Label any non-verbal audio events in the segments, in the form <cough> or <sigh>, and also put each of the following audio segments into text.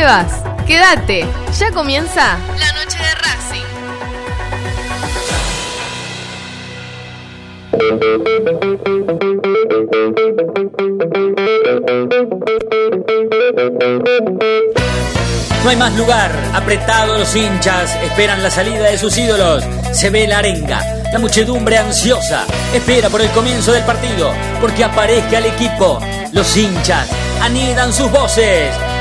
dónde vas? Quédate, ya comienza la noche de Racing. No hay más lugar, apretados los hinchas, esperan la salida de sus ídolos. Se ve la arenga, la muchedumbre ansiosa, espera por el comienzo del partido, porque aparezca el equipo. Los hinchas anidan sus voces,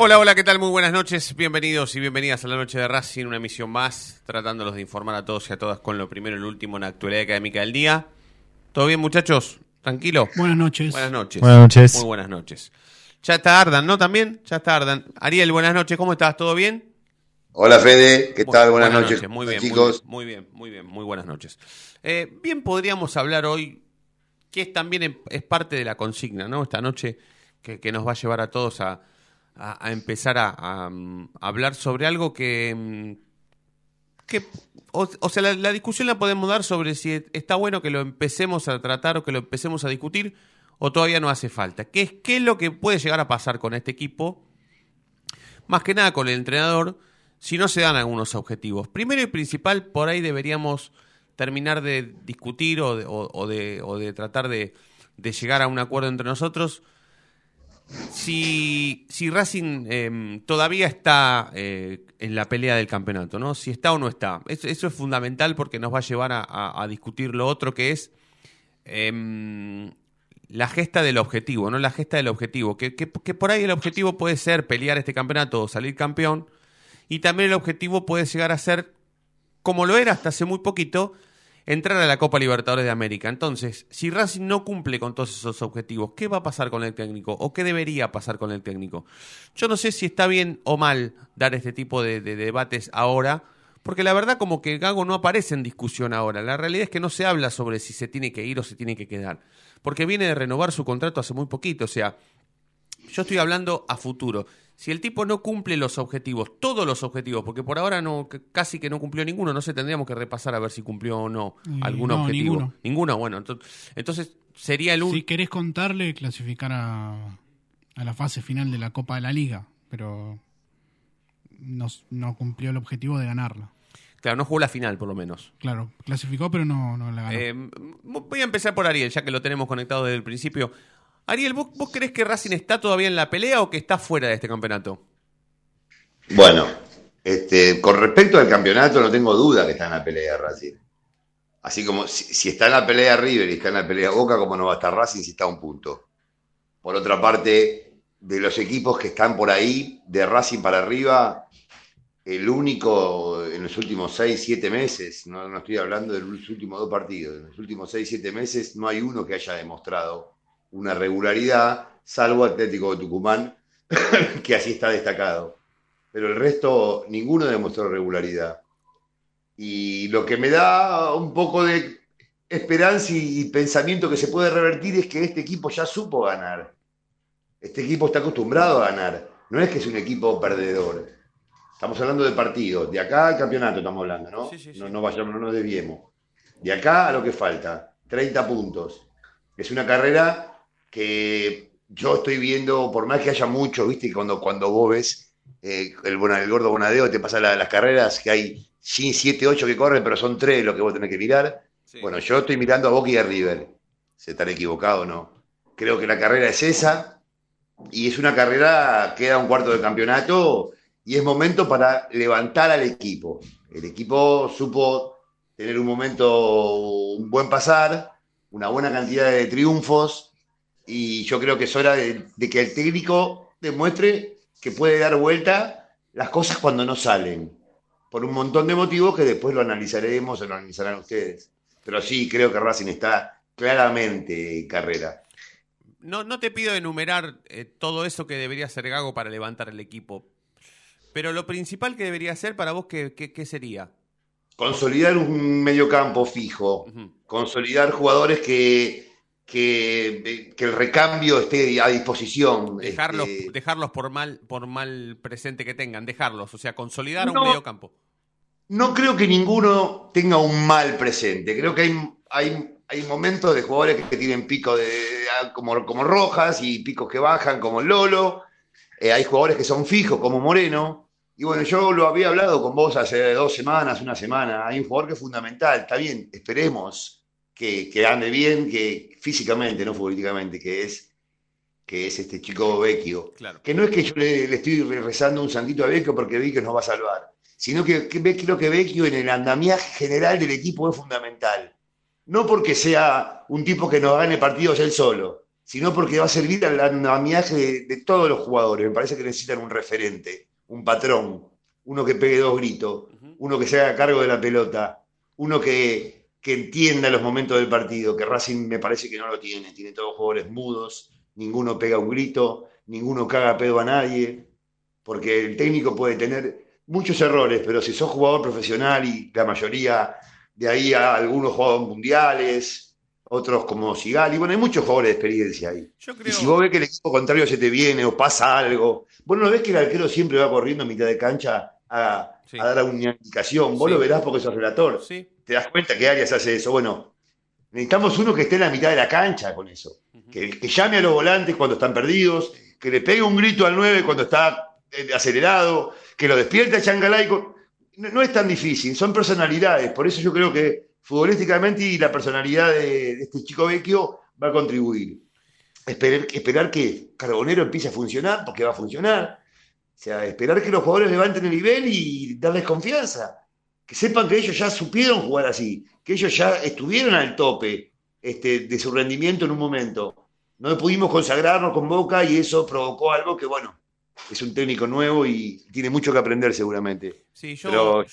Hola, hola, ¿qué tal? Muy buenas noches. Bienvenidos y bienvenidas a la noche de Racing, una emisión más, tratándolos de informar a todos y a todas con lo primero y lo último en la actualidad académica del día. ¿Todo bien, muchachos? ¿Tranquilo? Buenas noches. Buenas noches. Buenas noches. Muy buenas noches. Ya está Ardan, ¿no? También, ya está Ardan. Ariel, buenas noches, ¿cómo estás? ¿Todo bien? Hola Fede, ¿qué tal? Buenas, noches. Muy bien, chicos. Muy bien, muy bien, muy buenas noches. Eh, bien podríamos hablar hoy, que es también es parte de la consigna, ¿no? Esta noche que, que nos va a llevar a todos a, a- empezar a, mm, hablar sobre algo que... mm, que o, sea, la, la discusión la podemos dar sobre si está bueno que lo empecemos a tratar o que lo empecemos a discutir o todavía no hace falta. ¿Qué es, qué es lo que puede llegar a pasar con este equipo? más que nada con el entrenador, si no se dan algunos objetivos. Primero y principal, por ahí deberíamos terminar de discutir o de, o- de, o de tratar de llegar a un acuerdo entre nosotros. Si, si Racing eh, todavía está eh, en la pelea del campeonato, ¿no? Si está o no está. Eso, es fundamental porque nos va a llevar a discutir lo otro que es em, la gesta del objetivo, ¿no? La gesta del objetivo. Que, que- que por ahí el objetivo puede ser pelear este campeonato o salir campeón. Y también el objetivo puede llegar a ser, como lo era hasta hace muy poquito, entrar a la Copa Libertadores de América. Entonces, si Racing no cumple con todos esos objetivos, ¿qué va a pasar con el técnico? ¿O qué debería pasar con el técnico? Yo no sé si está bien o mal dar este tipo de, de debates ahora, porque la verdad como que Gago no aparece en discusión ahora. La realidad es que no se habla sobre si se tiene que ir o se tiene que quedar, porque viene de renovar su contrato hace muy poquito, o sea, yo estoy hablando a futuro. Si el tipo no cumple los objetivos, todos los objetivos, porque por ahora no casi que no cumplió ninguno, no sé, tendríamos que repasar a ver si cumplió o no Eh, algún no, objetivo. ninguno. Ninguno, bueno, entonces, entonces sería el Si único. querés contarle, clasificar a, a la fase final de la Copa de la Liga, pero no, no cumplió el objetivo de ganarla. Claro, no jugó la final, por lo menos. Claro, clasificó, pero no, no la ganó. Eh, voy a empezar por Ariel, ya que lo tenemos conectado desde el principio. Ariel, ¿vos, ¿vos crees que Racing está todavía en la pelea o que está fuera de este campeonato? Bueno, este, con respecto al campeonato, no tengo duda que está en la pelea Racing. Así como si, está en la pelea River y está en la pelea Boca, ¿cómo no va a estar Racing si está a un punto? Por otra parte, de los equipos que están por ahí, de Racing para arriba, el único en los últimos 6, 7 meses, no, no estoy hablando de los últimos dos partidos, en los últimos 6, 7 meses no hay uno que haya demostrado una regularidad, salvo Atlético de Tucumán, <laughs> que así está destacado. Pero el resto, ninguno demostró regularidad. Y lo que me da un poco de esperanza y pensamiento que se puede revertir es que este equipo ya supo ganar. Este equipo está acostumbrado a ganar. No es que es un equipo perdedor. Estamos hablando de partidos. De acá al campeonato estamos hablando, ¿no? Sí, sí, sí. No, no vayamos, no nos desviemos. De acá a lo que falta. 30 puntos. Es una carrera que yo estoy viendo, por más que haya mucho, viste, cuando, cuando vos ves eh, el, gordo Bonadeo, te pasa la- las carreras que hay 7, 8 que corren, pero son 3 lo que vos tenés que mirar. Bueno, yo estoy mirando a Boca y a River. Se estará equivocado o no. Creo que la carrera es esa. Y es una carrera, queda un cuarto de campeonato y es momento para levantar al equipo. El equipo supo tener un momento, un buen pasar, una buena cantidad de triunfos y yo creo que es hora de, de que el técnico demuestre que puede dar vuelta las cosas cuando no salen. por un montón de motivos que después lo analizaremos o lo analizarán ustedes. Pero sí, creo que Racing está claramente en carrera. No, no te pido enumerar eh, todo eso que debería hacer Gago para levantar el equipo, pero lo principal que debería hacer para vos, ¿qué, qué, sería? Consolidar un mediocampo fijo, consolidar jugadores que, que, el recambio esté a disposición. Dejarlos, este, dejarlos por, mal, por mal presente que tengan, dejarlos, o sea, consolidar un mediocampo. No creo que ninguno tenga un mal presente, creo que hay, hay, hay momentos de jugadores que tienen picos de, como, como Rojas y picos que bajan como Lolo, eh, hay jugadores que son fijos como Moreno, y bueno, yo lo había hablado con vos hace dos semanas, una semana. Hay un jugador que es fundamental. Está bien, esperemos que, ande bien, que físicamente, no futbolísticamente, que es, que es este chico Vecchio. Que no es que yo le, estoy rezando un santito a Vecchio porque que nos va a salvar, sino que, que creo que Vecchio en el andamiaje general del equipo es fundamental. No porque sea un tipo que nos gane partidos él solo, sino porque va a servir al andamiaje de, de todos los jugadores. Me parece que necesitan un referente un patrón, uno que pegue dos gritos, uno que se haga cargo de la pelota, uno que, que, entienda los momentos del partido, que Racing me parece que no lo tiene, tiene todos jugadores mudos, ninguno pega un grito, ninguno caga pedo a nadie, porque el técnico puede tener muchos errores, pero si sos jugador profesional y la mayoría de ahí a algunos jugadores mundiales, otros como Sigali. Bueno, hay muchos jugadores de experiencia ahí. Y si vos ves que el equipo contrario se te viene o pasa algo, vos no ves que el arquero siempre va corriendo a mitad de cancha a, dar una indicación. Vos lo verás porque sos relator. Te das cuenta que Arias hace eso. Bueno, necesitamos uno que esté en la mitad de la cancha con eso. que, llame a los volantes cuando están perdidos, que le pegue un grito al 9 cuando está eh, acelerado, que lo despierte a Changalay. no es tan difícil, son personalidades. Por eso yo creo que futbolísticamente y la personalidad de, este chico Vecchio va a contribuir. Esperar, esperar que Carbonero empiece a funcionar, porque va a funcionar. O sea, esperar que los jugadores levanten el nivel y darles confianza. Que sepan que ellos ya supieron jugar así, que ellos ya estuvieron al tope este, de su rendimiento en un momento. No pudimos consagrarnos con Boca y eso provocó algo que, bueno, es un técnico nuevo y tiene mucho que aprender seguramente. Sí, yo,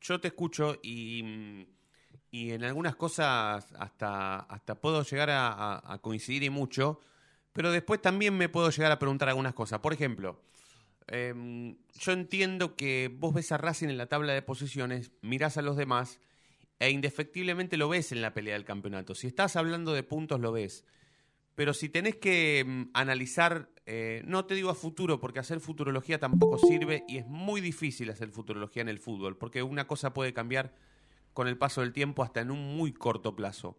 yo te escucho y y en algunas cosas hasta, hasta puedo llegar a, coincidir y mucho, pero después también me puedo llegar a preguntar algunas cosas. Por ejemplo, em, yo entiendo que vos ves a Racing en la tabla de posiciones, mirás a los demás e indefectiblemente lo ves en la pelea del campeonato. Si estás hablando de puntos, lo ves. Pero si tenés que em, analizar, eh, no te digo a futuro, porque hacer futurología tampoco sirve y es muy difícil hacer futurología en el fútbol, porque una cosa puede cambiar con el paso del tiempo hasta en un muy corto plazo.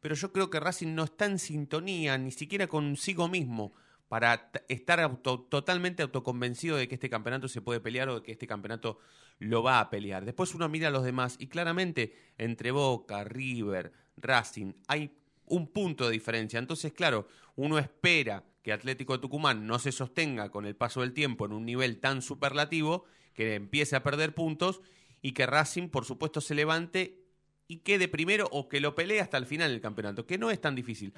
Pero yo creo que Racing no está en sintonía ni siquiera consigo mismo para estar totalmente autoconvencido de que este campeonato se puede pelear o de que este campeonato lo va a pelear. Después uno mira a los demás y claramente entre Boca, River, Racing hay un punto de diferencia. Entonces, claro, uno espera que Atlético de Tucumán no se sostenga con el paso del tiempo en un nivel tan superlativo que empiece a perder puntos y que Racing, por supuesto, se levante y quede primero o que lo pelee hasta el final del campeonato, que no es tan difícil.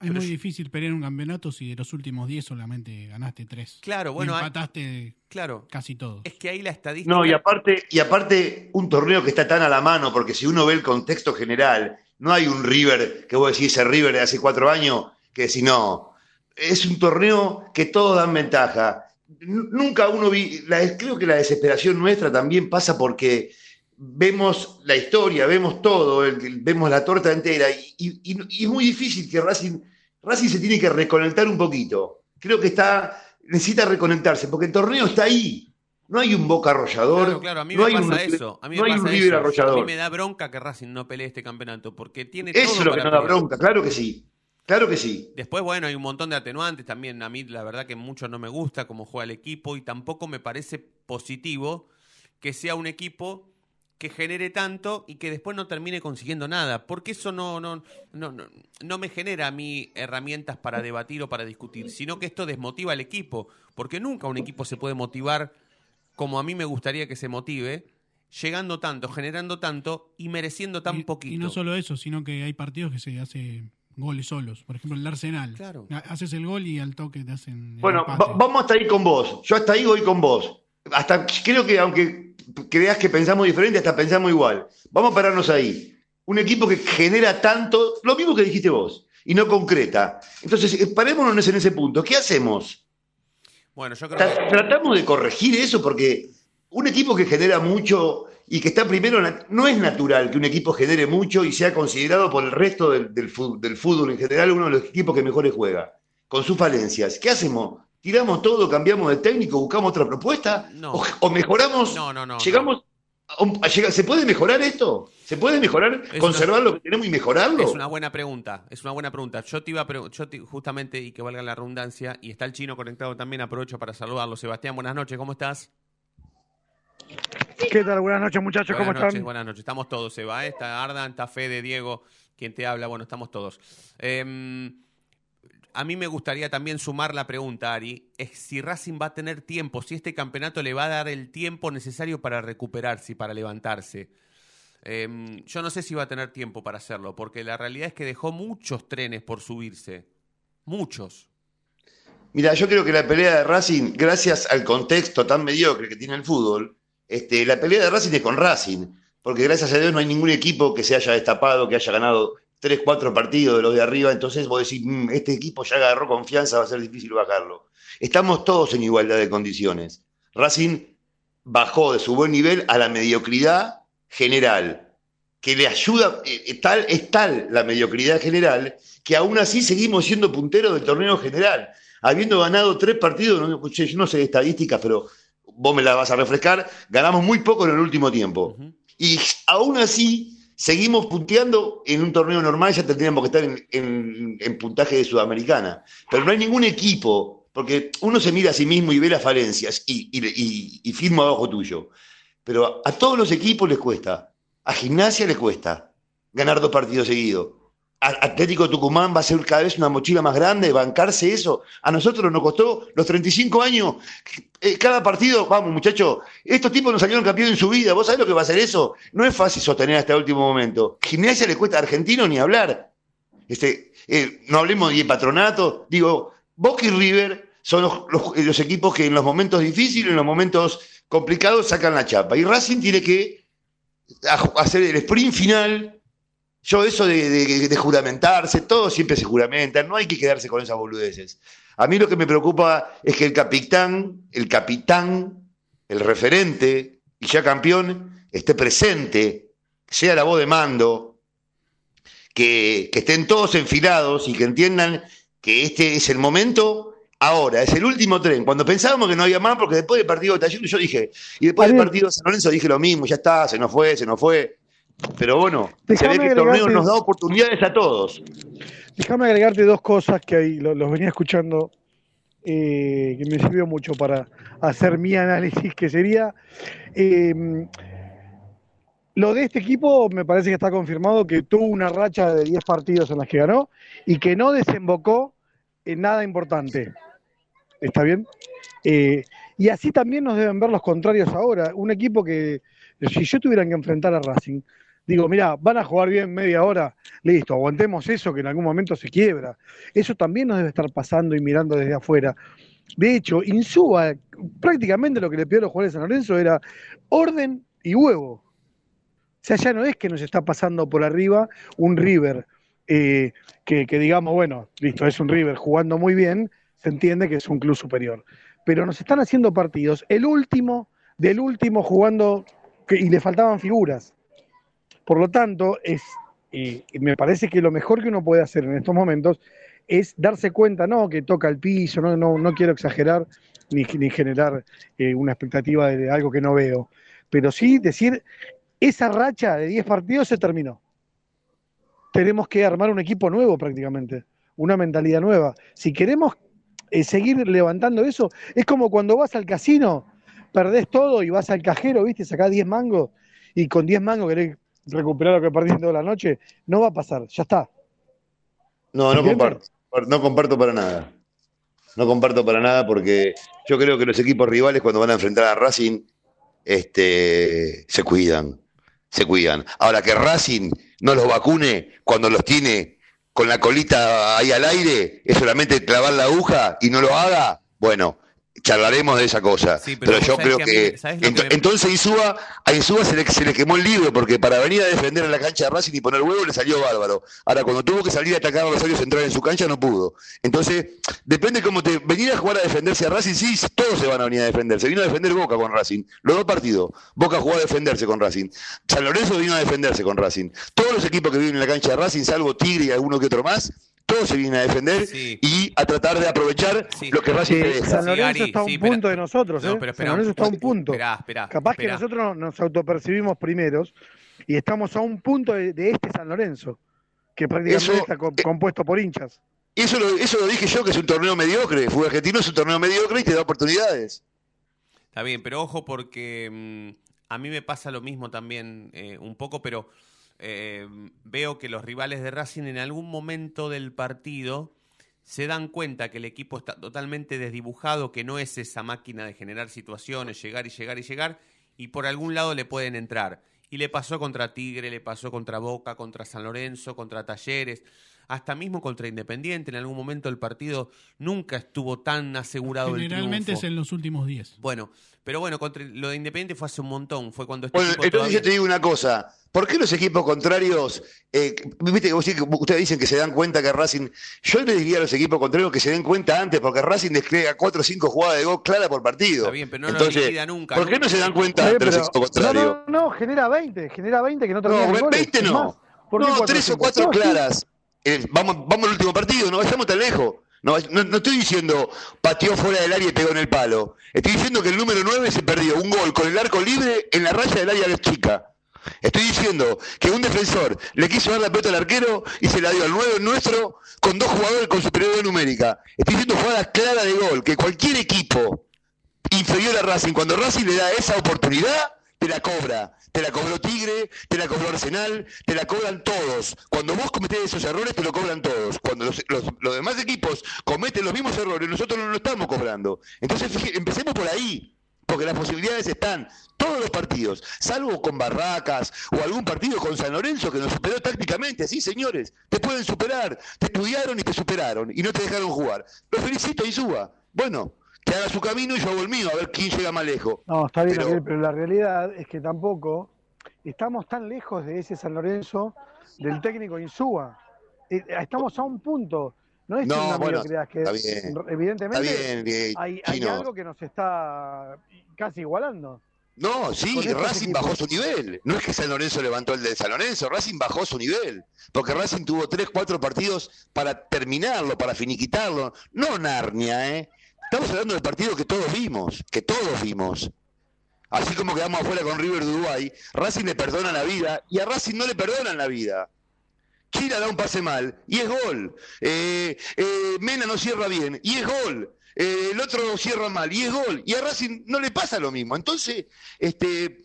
Es, muy difícil pelear un campeonato si de los últimos 10 solamente ganaste 3. Claro, bueno. empataste claro, casi todo. Es que ahí la estadística. No, y aparte, y aparte, un torneo que está tan a la mano, porque si uno ve el contexto general, no hay un River, que vos decís ese River de hace cuatro años, que si no. Es un torneo que todos dan ventaja nunca uno vi, la, creo que la desesperación nuestra también pasa porque vemos la historia, vemos todo, vemos la torta entera y, es muy difícil que Racing, Racing se tiene que reconectar un poquito. Creo que está, necesita reconectarse porque el torneo está ahí. No hay un boca arrollador. Claro, a mí me pasa eso. A mí me pasa eso. A mí me da bronca que Racing no pelee este campeonato porque tiene Eso es lo que no da bronca, claro que sí. Claro que sí. Después, bueno, hay un montón de atenuantes también. A mí, la verdad, que mucho no me gusta cómo juega el equipo y tampoco me parece positivo que sea un equipo que genere tanto y que después no termine consiguiendo nada. Porque eso no, no, no, no, no me genera a mí herramientas para debatir o para discutir, sino que esto desmotiva al equipo. Porque nunca un equipo se puede motivar como a mí me gustaría que se motive, llegando tanto, generando tanto y mereciendo tan poquito. Y no solo eso, sino que hay partidos que se hace goles solos. Por ejemplo, el Arsenal. Claro. Haces el gol y al toque te hacen. Bueno, vamos hasta ahí con vos. Yo hasta ahí voy con vos. Hasta creo que, aunque creas que pensamos diferente, hasta pensamos igual. Vamos a pararnos ahí. Un equipo que genera tanto, lo mismo que dijiste vos, y no concreta. Entonces, eh, parémonos en ese punto. ¿Qué hacemos? Bueno, yo creo que... Tratamos de corregir eso porque un equipo que genera mucho y que está primero, no es natural que un equipo genere mucho y sea considerado por el resto del, fútbol, en general uno de los equipos que mejores juega, con sus falencias. ¿Qué hacemos? ¿Tiramos todo, cambiamos de técnico, buscamos otra propuesta? O, mejoramos? No, no, no. ¿Llegamos a, ¿Se puede mejorar esto? ¿Se puede mejorar, conservar lo que tenemos y mejorarlo? Es una buena pregunta, es una buena pregunta. Yo te iba a yo justamente, y que valga la redundancia, y está el chino conectado también, aprovecho para saludarlo. Sebastián, buenas noches, ¿cómo estás? ¿Qué tal? Buenas noches, muchachos, ¿cómo están? Buenas noches, estamos todos, Seba, ¿eh? está Ardan, está Fede, Diego, quien te habla, bueno, estamos todos. Em, a mí me gustaría también sumar la pregunta, Ari, es si Racing va a tener tiempo, si este campeonato le va a dar el tiempo necesario para recuperarse y para levantarse. Em, yo no sé si va a tener tiempo para hacerlo, porque la realidad es que dejó muchos trenes por subirse, muchos. Mira, yo creo que la pelea de Racing, gracias al contexto tan mediocre que tiene el fútbol, este, la pelea de Racing es con Racing, porque gracias a Dios no hay ningún equipo que se haya destapado, que haya ganado tres, cuatro partidos de los de arriba, entonces vos decís, mm, este equipo ya agarró confianza, va a ser difícil bajarlo. Estamos todos en igualdad de condiciones. Racing bajó de su buen nivel a la mediocridad general, que le ayuda, eh, eh, tal, es tal la mediocridad general, que aún así seguimos siendo punteros del torneo general habiendo ganado tres partidos, no, yo no sé de estadísticas, pero vos me la vas a refrescar, ganamos muy poco en el último tiempo. Y aún así, seguimos punteando en un torneo normal, ya tendríamos que estar en, puntaje de Sudamericana. Pero no hay ningún equipo, porque uno se mira a sí mismo y ve las falencias y, y firma abajo tuyo. Pero a todos los equipos les cuesta. A Gimnasia les cuesta ganar dos partidos seguidos. Atlético Tucumán va a ser cada vez una mochila más grande, bancarse eso. A nosotros nos costó los 35 años, eh, cada partido, vamos muchachos, estos tipos no salieron campeón en su vida, ¿vos sabés lo que va a hacer eso? No es fácil sostener hasta el último momento. Gimnasia le cuesta a Argentino ni hablar. Este, eh, no hablemos de patronato, digo, Boca y River son los, equipos que en los momentos difíciles, en los momentos complicados sacan la chapa. Y Racing tiene que hacer el sprint final yo eso de, juramentarse, todo siempre se juramenta, no hay que quedarse con esas boludeces. A mí lo que me preocupa es que el capitán, el capitán, el referente y ya campeón esté presente, sea la voz de mando, que, que estén todos enfilados y que entiendan que este es el momento ahora, es el último tren. Cuando pensábamos que no había más, porque después del partido de Talleres yo dije, y después del partido de San Lorenzo dije lo mismo, ya está, se nos fue, se nos fue. Pero bueno, se ve que el torneo nos da oportunidades a todos. Déjame agregarte dos cosas que ahí los, venía escuchando, eh, que me sirvió mucho para hacer mi análisis, que sería... Em, lo de este equipo me parece que está confirmado que tuvo una racha de 10 partidos en las que ganó y que no desembocó en nada importante. ¿Está bien? Eh, y así también nos deben ver los contrarios ahora. Un equipo que, si yo tuviera que enfrentar a Racing, digo, mira, van a jugar bien media hora, listo, aguantemos eso que en algún momento se quiebra. Eso también nos debe estar pasando y mirando desde afuera. De hecho, Insúa, prácticamente lo que le pidió a los jugadores de San Lorenzo era orden y huevo. O sea, ya no es que nos está pasando por arriba un River eh, que, que digamos, bueno, listo, es un River jugando muy bien, se entiende que es un club superior. Pero nos están haciendo partidos, el último del último jugando y le faltaban figuras. Por lo tanto, es, me parece que lo mejor que uno puede hacer en estos momentos es darse cuenta, no que toca el piso, no, no, no quiero exagerar ni, ni generar eh, una expectativa de algo que no veo, pero sí decir, esa racha de 10 partidos se terminó. Tenemos que armar un equipo nuevo prácticamente, una mentalidad nueva. Si queremos eh, seguir levantando eso, es como cuando vas al casino, perdés todo y vas al cajero, ¿viste? Sacás 10 mangos y con 10 mangos querés recuperar lo que perdiste toda la noche, no va a pasar, ya está. No, no comparto, no comparto para nada. No comparto para nada porque yo creo que los equipos rivales cuando van a enfrentar a Racing este, se cuidan, se cuidan. Ahora que Racing no los vacune cuando los tiene con la colita ahí al aire, es solamente clavar la aguja y no lo haga, bueno, charlaremos de esa cosa. Sí, pero yo creo que a mí- que, ¿sabés lo ento- que me- entonces Insúa, a Insúa se le, se le quemó el libro porque para venir a defender en la cancha de Racing y poner huevo le salió bárbaro. Ahora cuando tuvo que salir a atacar a Rosario Central en su cancha no pudo. Entonces, depende cómo te venir a jugar a defenderse a Racing, sí, todos se van a venir a defender. Se vino a defender Boca con Racing. Los dos partidos. Boca jugó a defenderse con Racing. San Lorenzo vino a defenderse con Racing. Todos los equipos que viven en la cancha de Racing, salvo Tigre y alguno que otro más, todos se vienen a defender Sí. y a tratar de aprovechar Sí. lo que Racing Sí. San Sí, Lorenzo Gary, está a un sí, espera. punto de nosotros, No, ¿eh? pero San Lorenzo está a un punto. Esperá, esperá, Capaz esperá. que nosotros nos autopercibimos primeros y estamos a un punto de, de este San Lorenzo, que prácticamente Eso- está co- eh, compuesto por hinchas. Eso lo, eso lo dije yo, que es un torneo mediocre. Fútbol argentino es un torneo mediocre y te da oportunidades. Está bien, pero ojo porque mm, a mí me pasa lo mismo también eh, un poco, pero eh, veo que los rivales de Racing en algún momento del partido se dan cuenta que el equipo está totalmente desdibujado, que no es esa máquina de generar situaciones, llegar y llegar y llegar, y por algún lado le pueden entrar. Y le pasó contra Tigre, le pasó contra Boca, contra San Lorenzo, contra Talleres, hasta mismo contra Independiente. En algún momento el partido nunca estuvo tan asegurado el Generalmente es en los últimos 10. Bueno, pero bueno, contra lo de Independiente fue hace un montón, fue cuando este Bueno, entonces todavía- yo te digo una cosa. ¿Por qué los equipos contrarios, eh, viste que vos decís que ustedes dicen que se dan cuenta que Racing, yo les diría a los equipos contrarios que se den cuenta antes, porque Racing despliega cuatro o cinco jugadas de gol clara por partido. Está bien, pero no lo Entonces, liquida nunca, ¿por qué nunca. no se dan cuenta Sí, antes los pero- equipos contrarios? no, no, no, genera 20, genera 20 que no terminan No, en goles. 20 Es no. más, ¿por qué No, tres o cuatro claras. Vamos, vamos al último partido, no vayamos tan lejos. No, no, estoy diciendo pateó fuera del área y pegó en el palo. Estoy diciendo que el número 9 se perdió un gol con el arco libre en la raya del área chica. Estoy diciendo que un defensor le quiso dar la pelota al arquero y se la dio al 9 nuestro con dos jugadores con superioridad numérica. Estoy diciendo jugadas claras de gol, que cualquier equipo inferior a Racing, cuando Racing le da esa oportunidad, te la cobra. Te la cobró Tigre, te la cobró Arsenal, te la cobran todos. Cuando vos cometés esos errores, te lo cobran todos. Cuando los, los- demás equipos cometen los mismos errores, nosotros no lo estamos cobrando. Entonces, fíjate, empecemos por ahí, porque las posibilidades están. Todos los partidos, salvo con Barracas o algún partido con San Lorenzo que nos superó tácticamente. Sí, señores, te pueden superar. Te estudiaron y te superaron y no te dejaron jugar. Los felicito y suba. Bueno, que haga su camino y yo hago el mío, a ver quién llega más lejos. No, está bien, Pero- pero la realidad es que tampoco estamos tan lejos de ese San Lorenzo del técnico Insúa. Eh, Estamos a un punto. No es No, una bueno, que está bien. Está evidentemente bien, eh, hay, algo que nos está casi igualando. No, sí, estos Racing bajó su nivel. No es que San Lorenzo levantó el de San Lorenzo, Racing bajó su nivel. Porque Racing tuvo tres, cuatro partidos para terminarlo, para finiquitarlo. No Narnia, ¿eh? Estamos hablando del partido que todos vimos, que todos vimos. Así como quedamos afuera con River de Uruguay, Racing le perdona la vida y a Racing no le perdonan la vida. Chila da un pase mal y es gol. Eh, eh, Mena no cierra bien y es gol. Eh, el otro cierra mal y es gol. Y a Racing no le pasa lo mismo. Entonces, este,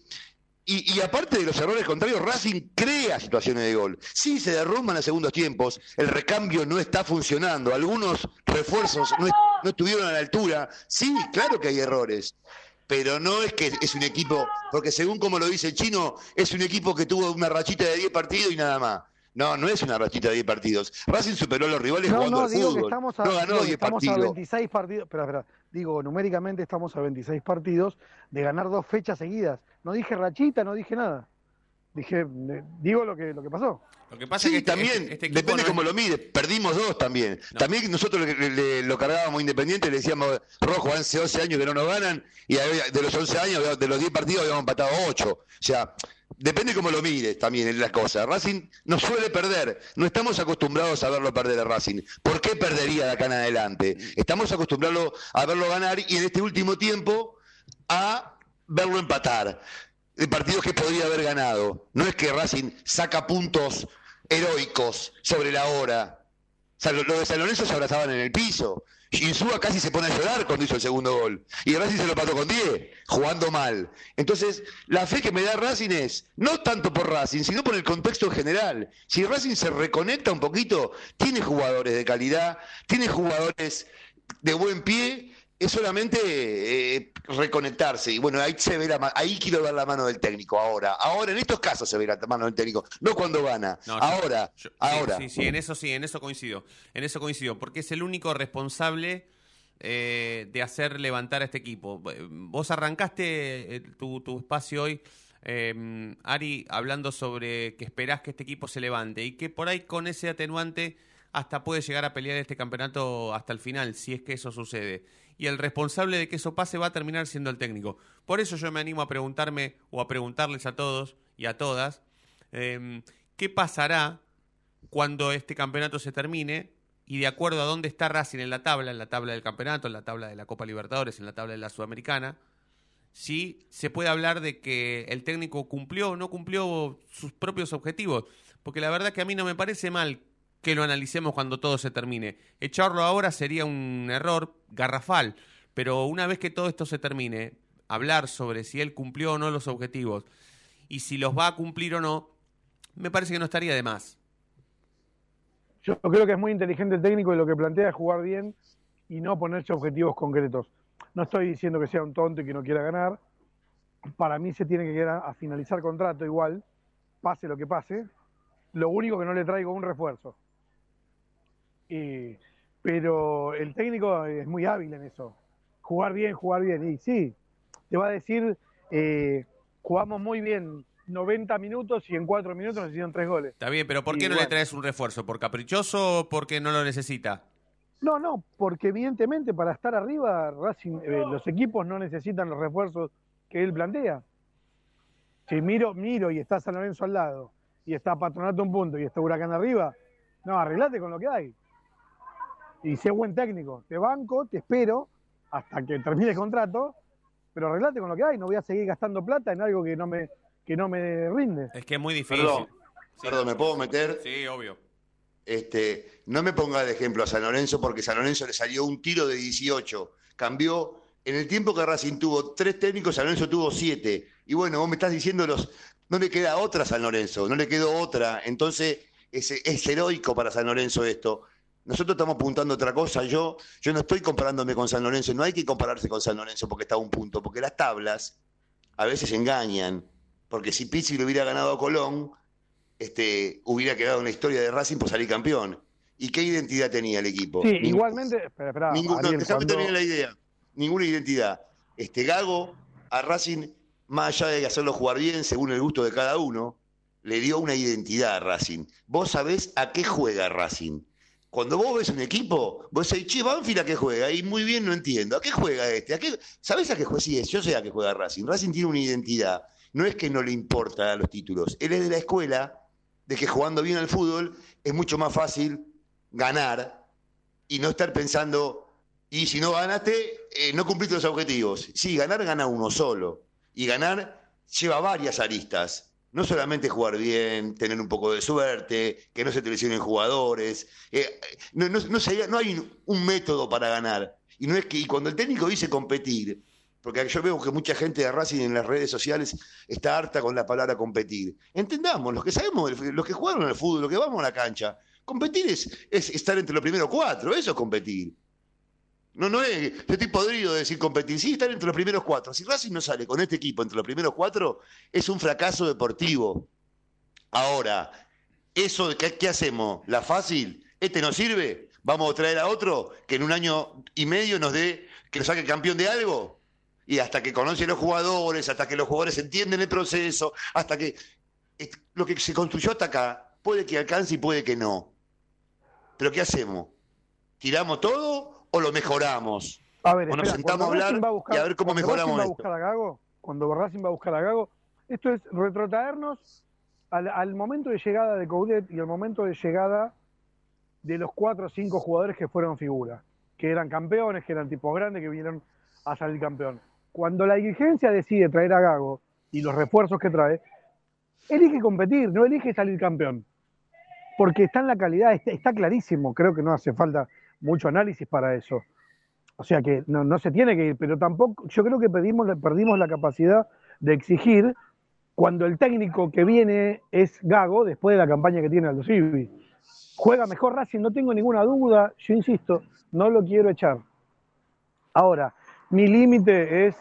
y, aparte de los errores contrarios, Racing crea situaciones de gol. Sí, se derrumban en segundos tiempos, el recambio no está funcionando, algunos refuerzos no, est- no estuvieron a la altura. Sí, claro que hay errores. Pero no es que es un equipo, porque según como lo dice el chino, es un equipo que tuvo una rachita de 10 partidos y nada más. No, no es una rachita de 10 partidos. Racing superó a los rivales No, jugando no, al digo que estamos a, no ganó digo que 10 estamos a partidos. 26 partidos. Espera, espera. Digo, numéricamente estamos a 26 partidos de ganar dos fechas seguidas. No dije rachita, no dije nada. Dije, digo lo que, lo que pasó. Lo que pasa Sí, es que este- también, este- este depende no es- cómo lo mide. Perdimos dos también. No. También nosotros le, lo cargábamos independiente, le decíamos, Rojo, hace 11 años que no nos ganan, y de los 11 años, de los 10 partidos habíamos empatado 8. O sea, depende cómo lo mires también en las cosas. Racing no suele perder. No estamos acostumbrados a verlo perder a Racing. ¿Por qué perdería de acá en adelante? Estamos acostumbrados a verlo ganar y en este último tiempo a verlo empatar de partidos que podría haber ganado. No es que Racing saca puntos heroicos sobre la hora. O sea, lo, lo de San se abrazaban en el piso. Insúa casi se pone a llorar cuando hizo el segundo gol. Y Racing se lo pató con 10, jugando mal. Entonces, la fe que me da Racing es, no tanto por Racing, sino por el contexto en general. Si Racing se reconecta un poquito, tiene jugadores de calidad, tiene jugadores de buen pie, es solamente eh, reconectarse. Y bueno, ahí se ve la ahí quiero ver la mano del técnico ahora. Ahora, en estos casos se ve la mano del técnico, no cuando gana. No, ahora, yo- ahora. Sí, sí, en eso sí, en eso coincido. En eso coincido, porque es el único responsable eh, de hacer levantar a este equipo. Vos arrancaste eh, tu, tu espacio hoy, eh, Ari, hablando sobre que esperás que este equipo se levante y que por ahí con ese atenuante hasta puede llegar a pelear este campeonato hasta el final, si es que eso sucede. Y el responsable de que eso pase va a terminar siendo el técnico. Por eso yo me animo a preguntarme o a preguntarles a todos y a todas, eh, ¿qué pasará cuando este campeonato se termine? Y de acuerdo a dónde está Racing en la tabla, en la tabla del campeonato, en la tabla de la Copa Libertadores, en la tabla de la Sudamericana, si se puede hablar de que el técnico cumplió o no cumplió sus propios objetivos. Porque la verdad que a mí no me parece mal que lo analicemos cuando todo se termine. Echarlo ahora sería un error garrafal, pero una vez que todo esto se termine, hablar sobre si él cumplió o no los objetivos y si los va a cumplir o no, me parece que no estaría de más. Yo creo que es muy inteligente el técnico y lo que plantea es jugar bien y no ponerse objetivos concretos. No estoy diciendo que sea un tonto y que no quiera ganar. Para mí se tiene que quedar a finalizar contrato igual, pase lo que pase. Lo único que no le traigo un refuerzo. Y, pero el técnico es muy hábil en eso. Jugar bien, jugar bien. Y sí, te va a decir, eh, jugamos muy bien 90 minutos y en 4 minutos nos hicieron 3 goles. Está bien, pero ¿por qué Y no bueno. le traes un refuerzo? ¿Por caprichoso o porque no lo necesita? No, no, porque evidentemente para estar arriba, Racing, eh, los equipos no necesitan los refuerzos que él plantea. Si miro, miro y está San Lorenzo al lado, y está Patronato un punto, y está Huracán arriba, no, arreglate con lo que hay. Y sé buen técnico, te banco, te espero hasta que termine el contrato, pero arreglate con lo que hay, no voy a seguir gastando plata en algo que no me, que no me rinde. Es que es muy difícil. Perdón, Sí. perdón, ¿me puedo meter? Sí, obvio. Este, no me ponga de ejemplo a San Lorenzo porque San Lorenzo le salió un tiro de 18. Cambió, en el tiempo que Racing tuvo tres técnicos, San Lorenzo tuvo siete. Y bueno, vos me estás diciendo los, no le queda otra a San Lorenzo, no le quedó otra. Entonces, es, es heroico para San Lorenzo esto. Nosotros estamos apuntando a otra cosa. Yo, yo no estoy comparándome con San Lorenzo. No hay que compararse con San Lorenzo porque está a un punto. Porque las tablas a veces engañan. Porque si Pizzi le hubiera ganado a Colón, este, hubiera quedado una historia de Racing por salir campeón. ¿Y qué identidad tenía el equipo? Sí, Ningún- igualmente, espera, espera, no, Ariel, cuando- la idea. Ninguna identidad. Este Gago a Racing, más allá de hacerlo jugar bien según el gusto de cada uno, le dio una identidad a Racing. Vos sabés a qué juega Racing. Cuando vos ves un equipo, vos decís, che, Banfield a qué juega, y muy bien no entiendo. ¿A qué juega este? ¿A qué... ¿Sabés a qué juega? Sí, yo sé a qué juega Racing. Racing tiene una identidad. No es que no le importa los títulos. Él es de la escuela de que jugando bien al fútbol es mucho más fácil ganar y no estar pensando, y si no ganaste, eh, no cumpliste los objetivos. Sí, ganar gana uno solo. Y ganar lleva varias aristas. No solamente jugar bien, tener un poco de suerte, que no se te lesionen jugadores. eh, no, no- no no hay un método para ganar. Y no es que y cuando el técnico dice competir, porque yo veo que mucha gente de Racing en las redes sociales está harta con la palabra competir. Entendamos, los que sabemos, los que jugaron al fútbol, los que vamos a la cancha, competir es, es estar entre los primeros cuatro, eso es competir. No, no es, yo estoy podrido de decir competir, sí, estar entre los primeros cuatro. Si Racing no sale con este equipo entre los primeros cuatro, es un fracaso deportivo. Ahora, eso, ¿qué, qué hacemos? ¿La fácil? ¿Este no sirve? ¿Vamos a traer a otro que en un año y medio nos dé, que nos saque campeón de algo? Y hasta que conocen los jugadores, hasta que los jugadores entienden el proceso, hasta que lo que se construyó hasta acá, puede que alcance y puede que no. Pero ¿qué hacemos? ¿Tiramos todo o lo mejoramos? A ver, O nos espera, sentamos a hablar Racing va a buscar- y a ver cómo mejoramos va a esto. buscar a Gago, cuando Racing va a buscar a Gago, esto es retrotraernos al, al momento de llegada de Coudet y al momento de llegada de los cuatro o cinco jugadores que fueron figuras, que eran campeones, que eran tipos grandes, que vinieron a salir campeón. Cuando la dirigencia decide traer a Gago y los refuerzos que trae, elige competir, no elige salir campeón. Porque está en la calidad, está, está clarísimo, creo que no hace falta mucho análisis para eso. O sea que no, no se tiene que ir, pero tampoco, yo creo que pedimos, perdimos la capacidad de exigir cuando el técnico que viene es Gago, después de la campaña que tiene Aldo Civi. Juega mejor Racing, no tengo ninguna duda, yo insisto, no lo quiero echar. Ahora, mi límite es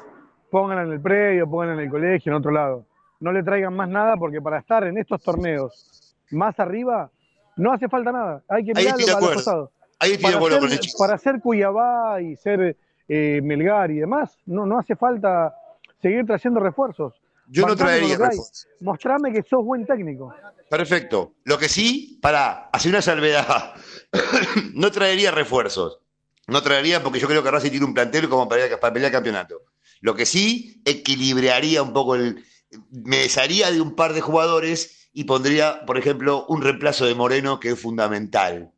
pónganla en el predio, pónganla en el colegio, en otro lado. No le traigan más nada porque para estar en estos torneos más arriba no hace falta nada. Hay que mirarlo para los costados. Ahí estoy de para, acuerdo con ser, el chico. para ser Cuyabá y ser eh, Melgar y demás, no, no hace falta seguir trayendo refuerzos. Yo no traería refuerzos. Mostrame que sos buen técnico. Perfecto. Lo que sí, para hacer una salvedad, <coughs> no traería refuerzos. No traería porque yo creo que Racing tiene un plantel como para, para pelear el campeonato. Lo que sí, equilibraría un poco el. Me desharía de un par de jugadores y pondría, por ejemplo, un reemplazo de Moreno que es fundamental.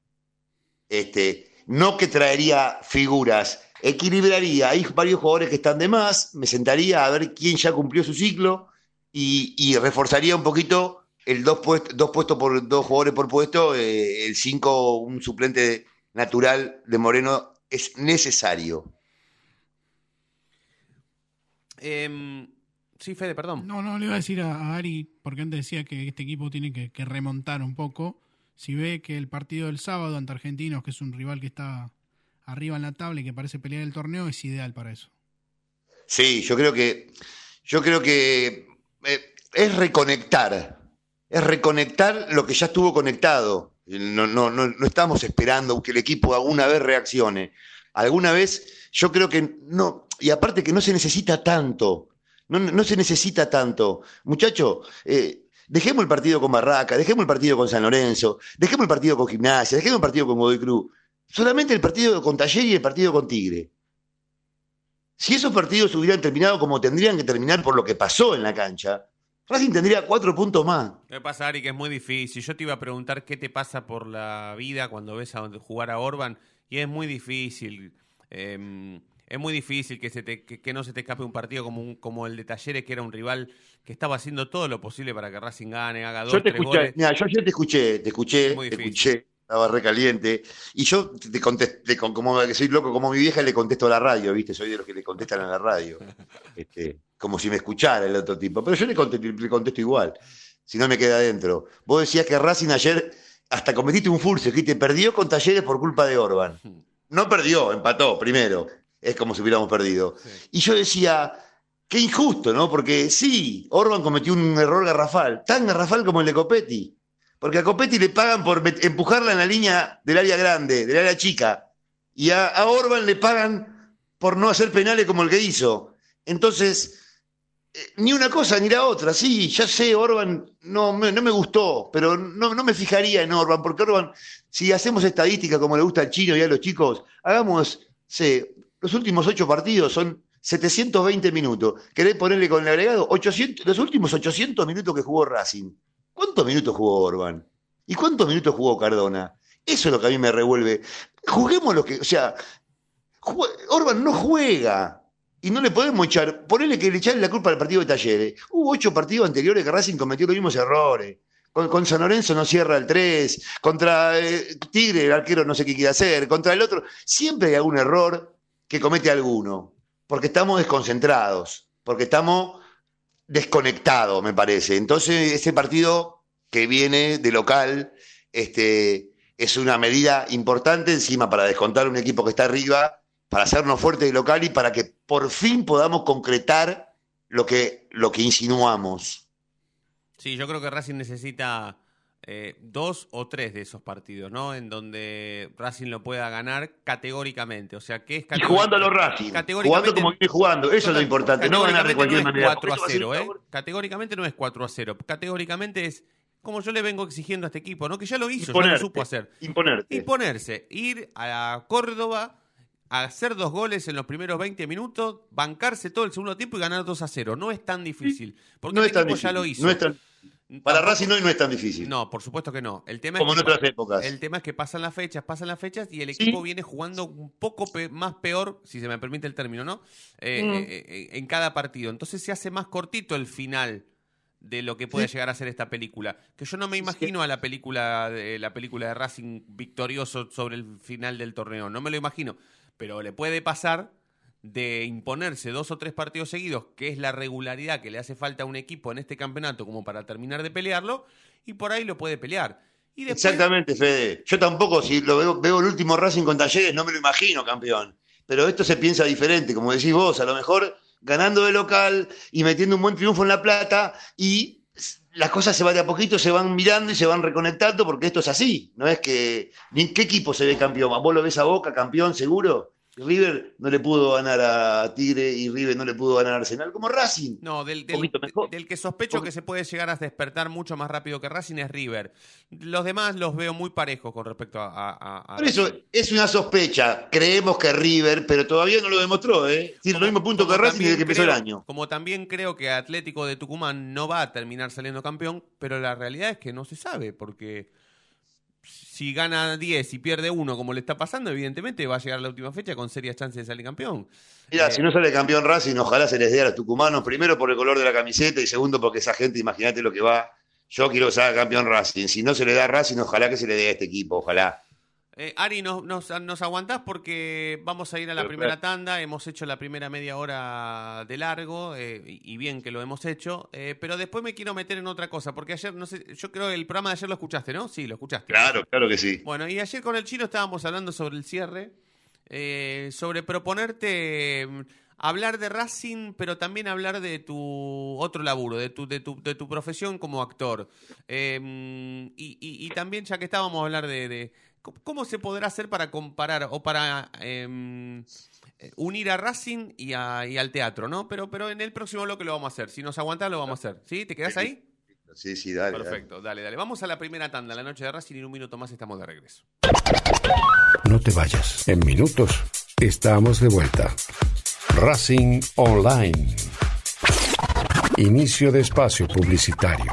Este, no que traería figuras, equilibraría. Hay varios jugadores que están de más, me sentaría a ver quién ya cumplió su ciclo y, y reforzaría un poquito el dos, puest- dos puestos por dos jugadores por puesto, eh, el 5, un suplente natural de Moreno es necesario. Em, sí, Fede, perdón. No, no, le iba a decir a, a Ari, porque antes decía que este equipo tiene que, que remontar un poco. Si ve que el partido del sábado ante Argentinos, que es un rival que está arriba en la tabla y que parece pelear el torneo, es ideal para eso. Sí, yo creo que yo creo que eh, es reconectar, es reconectar lo que ya estuvo conectado. No, no, no, estamos esperando que el equipo alguna vez reaccione. Alguna vez, yo creo que no, y aparte que no se necesita tanto, no, no se necesita tanto. Muchacho, eh, dejemos el partido con Barraca, dejemos el partido con San Lorenzo, dejemos el partido con Gimnasia, dejemos el partido con Godoy Cruz. Solamente el partido con Taller y el partido con Tigre. Si esos partidos hubieran terminado como tendrían que terminar por lo que pasó en la cancha, Racing tendría cuatro puntos más. ¿Qué pasa, Ari? Que es muy difícil. Yo te iba a preguntar qué te pasa por la vida cuando ves a jugar a Orban y es muy difícil. Eh, es muy difícil que, se te, que, que no se te escape un partido como, un, como el de Talleres, que era un rival que estaba haciendo todo lo posible para que Racing gane, haga dos, Yo te tres escuché, goles. mira, yo ayer te escuché, te escuché, Muy te escuché, estaba recaliente. Y yo te contesté, con- como que soy loco, como mi vieja le contesto a la radio, ¿viste? Soy de los que le contestan a la radio. <laughs> Este, como si me escuchara el otro tipo. Pero yo le contesto, le contesto igual. Si no me queda adentro. Vos decías que Racing ayer hasta cometiste un furcio, que te perdió con Talleres por culpa de Orban. <laughs> No perdió, empató primero. Es como si hubiéramos perdido. Y yo decía, qué injusto, ¿no? Porque sí, Orban cometió un error garrafal, tan garrafal como el de Copetti. Porque a Copetti le pagan por empujarla en la línea del área grande, del área chica. Y a, a Orban le pagan por no hacer penales como el que hizo. Entonces, eh, ni una cosa ni la otra. Sí, ya sé, Orban no me, no me gustó, pero no, no me fijaría en Orban, porque Orban, si hacemos estadística como le gusta al chino y a los chicos, hagamos, sé, los últimos ocho partidos son 720 minutos. ¿Querés ponerle con el agregado? 800, los últimos 800 minutos que jugó Racing. ¿Cuántos minutos jugó Orban? ¿Y cuántos minutos jugó Cardona? Eso es lo que a mí me revuelve. Juguemos lo que, o sea, Orban no juega. Y no le podemos echar, ponerle que le echarle la culpa al partido de Talleres. Hubo ocho partidos anteriores que Racing cometió los mismos errores. Con, con San Lorenzo no cierra el 3, contra eh, Tigre el arquero no sé qué quiere hacer, contra el otro. Siempre hay algún error que comete alguno, porque estamos desconcentrados, porque estamos desconectados, me parece. Entonces, ese partido que viene de local este, es una medida importante encima para descontar un equipo que está arriba, para hacernos fuertes de local y para que por fin podamos concretar lo que, lo que insinuamos. Sí, yo creo que Racing necesita eh, dos o tres de esos partidos, ¿no? En donde Racing lo pueda ganar categóricamente. O sea, que es Y jugando a los Racing, jugando como viene jugando, eso es lo importante, no ganar de cualquier no es manera. 4 a porque eso 0, va a ¿eh? Categóricamente no es 4 a 0. Categóricamente es como yo le vengo exigiendo a este equipo, ¿no? Que ya lo hizo, ya lo supo hacer. imponerte. Imponerse, ir a Córdoba, a hacer dos goles en los primeros 20 minutos, bancarse todo el segundo tiempo y ganar 2 a 0. No es tan difícil. Porque no el es tan equipo difícil. ya lo hizo. no es tan- para Tampoco- Racing hoy no es tan difícil. no, por supuesto que no. El tema Como es en que otras épocas. El tema es que pasan las fechas, pasan las fechas y el Sí. equipo viene jugando un poco pe- más peor, si se me permite el término, ¿no? Eh, Mm. eh, eh, en cada partido. Entonces se hace más cortito el final de lo que puede llegar a ser esta película. Que yo no me imagino a la película de la película de Racing victorioso sobre el final del torneo. No me lo imagino. Pero le puede pasar de imponerse dos o tres partidos seguidos, que es la regularidad que le hace falta a un equipo en este campeonato como para terminar de pelearlo, y por ahí lo puede pelear. Exactamente, Fede. Yo tampoco, si lo veo, veo el último Racing con Talleres, no me lo imagino campeón. Pero esto se piensa diferente, como decís vos, a lo mejor ganando de local y metiendo un buen triunfo en La Plata y las cosas se van de a poquito, se van mirando y se van reconectando porque esto es así. No es que. Ni qué equipo se ve campeón. ¿Vos lo ves a Boca campeón seguro? River no le pudo ganar a Tigre y River no le pudo ganar a Arsenal como Racing. No, del, del, que sospecho que se puede llegar a despertar mucho más rápido que Racing es River. Los demás los veo muy parejos con respecto a. Por eso es una sospecha. Creemos que River, pero todavía no lo demostró, ¿eh? Es lo mismo punto que Racing desde que empezó el año. Como también creo que Atlético de Tucumán no va a terminar saliendo campeón, pero la realidad es que no se sabe, porque si gana 10 y pierde uno, como le está pasando, evidentemente va a llegar a la última fecha con serias chances de salir campeón. Mira, eh, si no sale campeón Racing, ojalá se les dé a los tucumanos, primero por el color de la camiseta y segundo porque esa gente, imagínate lo que va. Yo quiero que salga campeón Racing. Si no se le da a Racing, ojalá que se le dé a este equipo, ojalá. Eh, Ari, nos, nos, aguantás porque vamos a ir a la primera tanda. Hemos hecho la primera media hora de largo eh, y bien que lo hemos hecho. Eh, pero después me quiero meter en otra cosa porque ayer, no sé, yo creo que el programa de ayer lo escuchaste, ¿no? Sí, lo escuchaste. Claro, claro que sí. Bueno, y ayer con el chino estábamos hablando sobre el cierre, sobre proponerte mm, hablar de Racing, pero también hablar de tu otro laburo, de tu, de tu, de tu profesión como actor. Mm, y, también, ya que estábamos a hablar de ¿Cómo se podrá hacer para comparar o para em, eh, unir a Racing y, al teatro, no? Pero, pero en el próximo bloque lo vamos a hacer. Si nos aguanta, lo vamos a hacer. ¿Sí? ¿Te quedas ahí? Sí, sí, dale. Perfecto, dale, dale. Vamos a la primera tanda, la noche de Racing, y en un minuto más estamos de regreso. No te vayas. En minutos estamos de vuelta. Racing Online. Inicio de espacio publicitario.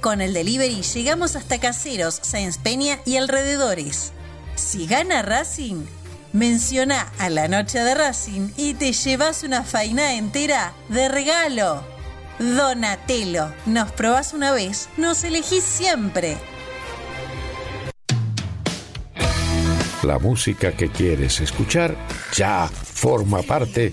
Con el delivery llegamos hasta Caseros, Sáenz Peña y alrededores. Si gana Racing, menciona a la noche de Racing y te llevas una faina entera de regalo. Donatello, nos probás una vez, nos elegís siempre. La música que quieres escuchar ya forma parte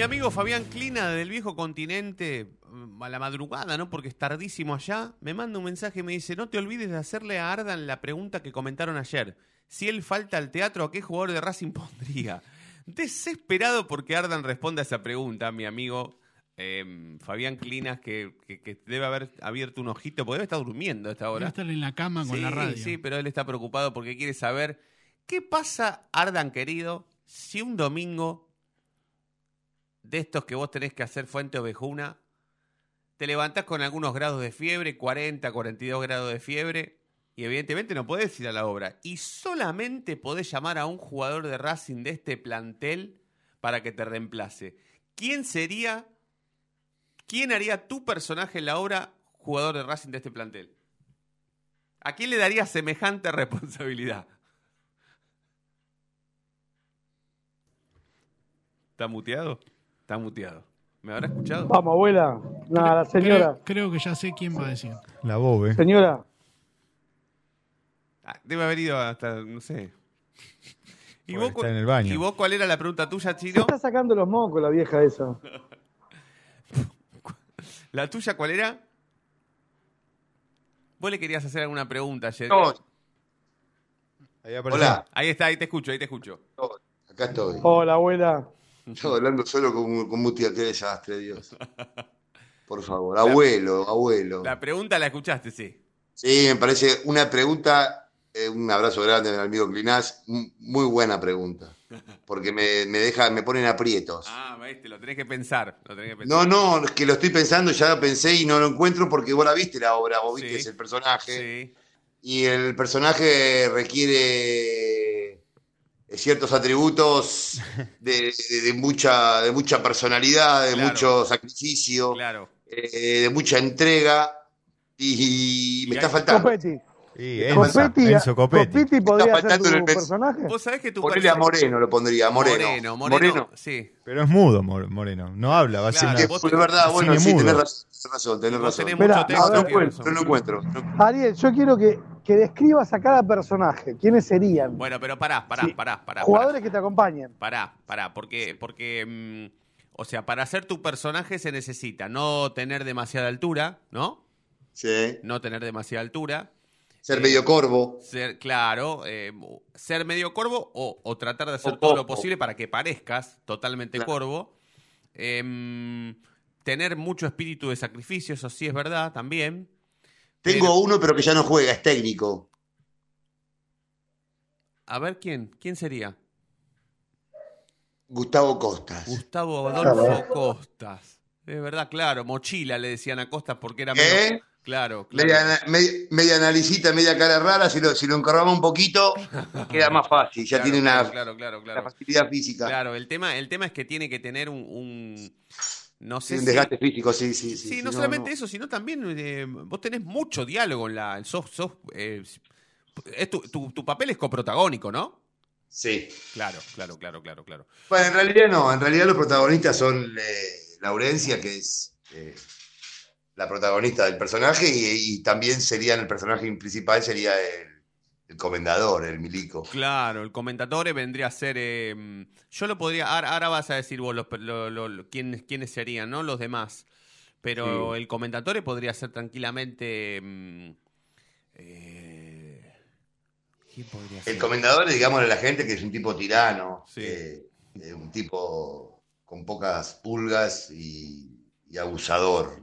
Mi amigo Fabián Clina del viejo continente, mm, a la madrugada, ¿no? Porque es tardísimo allá, me manda un mensaje y me dice, no te olvides de hacerle a Ardan la pregunta que comentaron ayer. Si él falta al teatro, ¿a qué jugador de Racing <laughs> pondría? Desesperado porque Ardan responda a esa pregunta, mi amigo eh, Fabián Clinas, que, que- que debe haber abierto un ojito, porque debe estar durmiendo a esta Debe hora. estar en la cama con sí, la radio. Sí, pero él está preocupado porque quiere saber qué pasa, Ardan querido, si un domingo de estos que vos tenés que hacer fuente ovejuna, te levantás con algunos grados de fiebre, 40, 42 grados de fiebre, y evidentemente no podés ir a la obra. Y solamente podés llamar a un jugador de Racing de este plantel para que te reemplace. ¿Quién sería, quién haría tu personaje en la obra jugador de Racing de este plantel? ¿A quién le daría semejante <laughs> responsabilidad? ¿Está muteado? Está muteado. ¿Me habrá escuchado? Vamos, abuela. Nada, la señora. Creo, creo que ya sé quién va a decir. La bobe. Señora, Ah, debe haber ido hasta, no sé. ¿Y vos, cu- estar en el baño. ¿Y vos cuál era la pregunta tuya, Chino? está sacando los mocos la vieja esa. <laughs> ¿La tuya cuál era? Vos le querías hacer alguna pregunta ayer. No, Ahí hola, Ahí está, ahí te escucho, ahí te escucho. acá estoy. Hola, abuela. Yo hablando solo con, con Mutia, qué desastre, Dios. <laughs> Por favor, abuelo, abuelo. La pregunta la escuchaste, sí. Sí, me parece una pregunta, eh, un abrazo grande al amigo Clinás, m- muy buena pregunta, porque me, me deja, me ponen aprietos. Ah, viste, lo tenés que pensar. Lo tenés que No, pensar. no, es que lo estoy pensando, ya lo pensé y no lo encuentro porque vos la viste la obra, vos viste Sí. es el personaje, Sí. y el personaje requiere ciertos atributos <laughs> de, de- de mucha, de mucha personalidad, de Claro. mucho sacrificio, Claro. eh, de mucha entrega, y, me Y está hay- faltando. Sí, Enzo, Copetti, Enzo Copetti. Copetti podría ser tu el pers- personaje. Vos sabés que tu Ponele a Moreno, lo pondría, a Moreno. Moreno, Moreno, sí. Pero es mudo, Mor- Moreno. No habla, va a ser Que una... te- verdad, bueno, sí, mudo. tenés razón, tenés razón, tenés mucho a texto. ver, No encuentro, no lo encuentro. No- Ariel, yo quiero que, que describas a cada personaje. ¿Quiénes serían? Bueno, pero pará, pará, Sí. pará, pará. Jugadores que te acompañen. Pará, pará, porque, porque mm, o sea, para hacer tu personaje se necesita no tener demasiada altura, ¿no? Sí. No tener demasiada altura. Ser Eh, medio corvo. Ser, claro, eh, ser medio corvo o, o tratar de hacer O todo lo posible para que parezcas totalmente Claro. corvo. Em, tener mucho espíritu de sacrificio, eso sí es verdad también. Tengo pero- uno, pero que ya no juega, es técnico. A ver quién, quién sería. Gustavo Costas. Gustavo Adolfo Costas. Es verdad, claro, mochila le decían a Costas porque era ¿Qué? medio- Claro, claro. Media, media, media media cara rara, si lo, si lo un poquito, <laughs> queda más fácil, ya Claro, tiene una, claro, facilidad física. Claro, el tema, el tema es que tiene que tener un, un- no sé un si- desgaste físico, sí, sí. Sí, Sí, no solamente eso, sino también eh, vos tenés mucho diálogo en la. Sos, sos, eh, es tu, tu- tu papel es coprotagónico, ¿no? Sí. Claro, claro, claro, claro, claro. Bueno, en realidad no, en realidad los protagonistas son eh, Laurencia, que es eh, la protagonista del personaje, y, y también serían el personaje principal, sería el, el comendador, el milico. Claro, el comentatore vendría a ser. eh, yo lo podría. Ahora, vas a decir vos los, lo- lo- lo- quiénes, quiénes serían, ¿no? Los demás. Pero el comentatore podría ser tranquilamente. mm, eh, ¿Quién podría ser? El comendador, digámosle a la gente que es un tipo tirano, Sí. eh, eh, un tipo con pocas pulgas y, y abusador.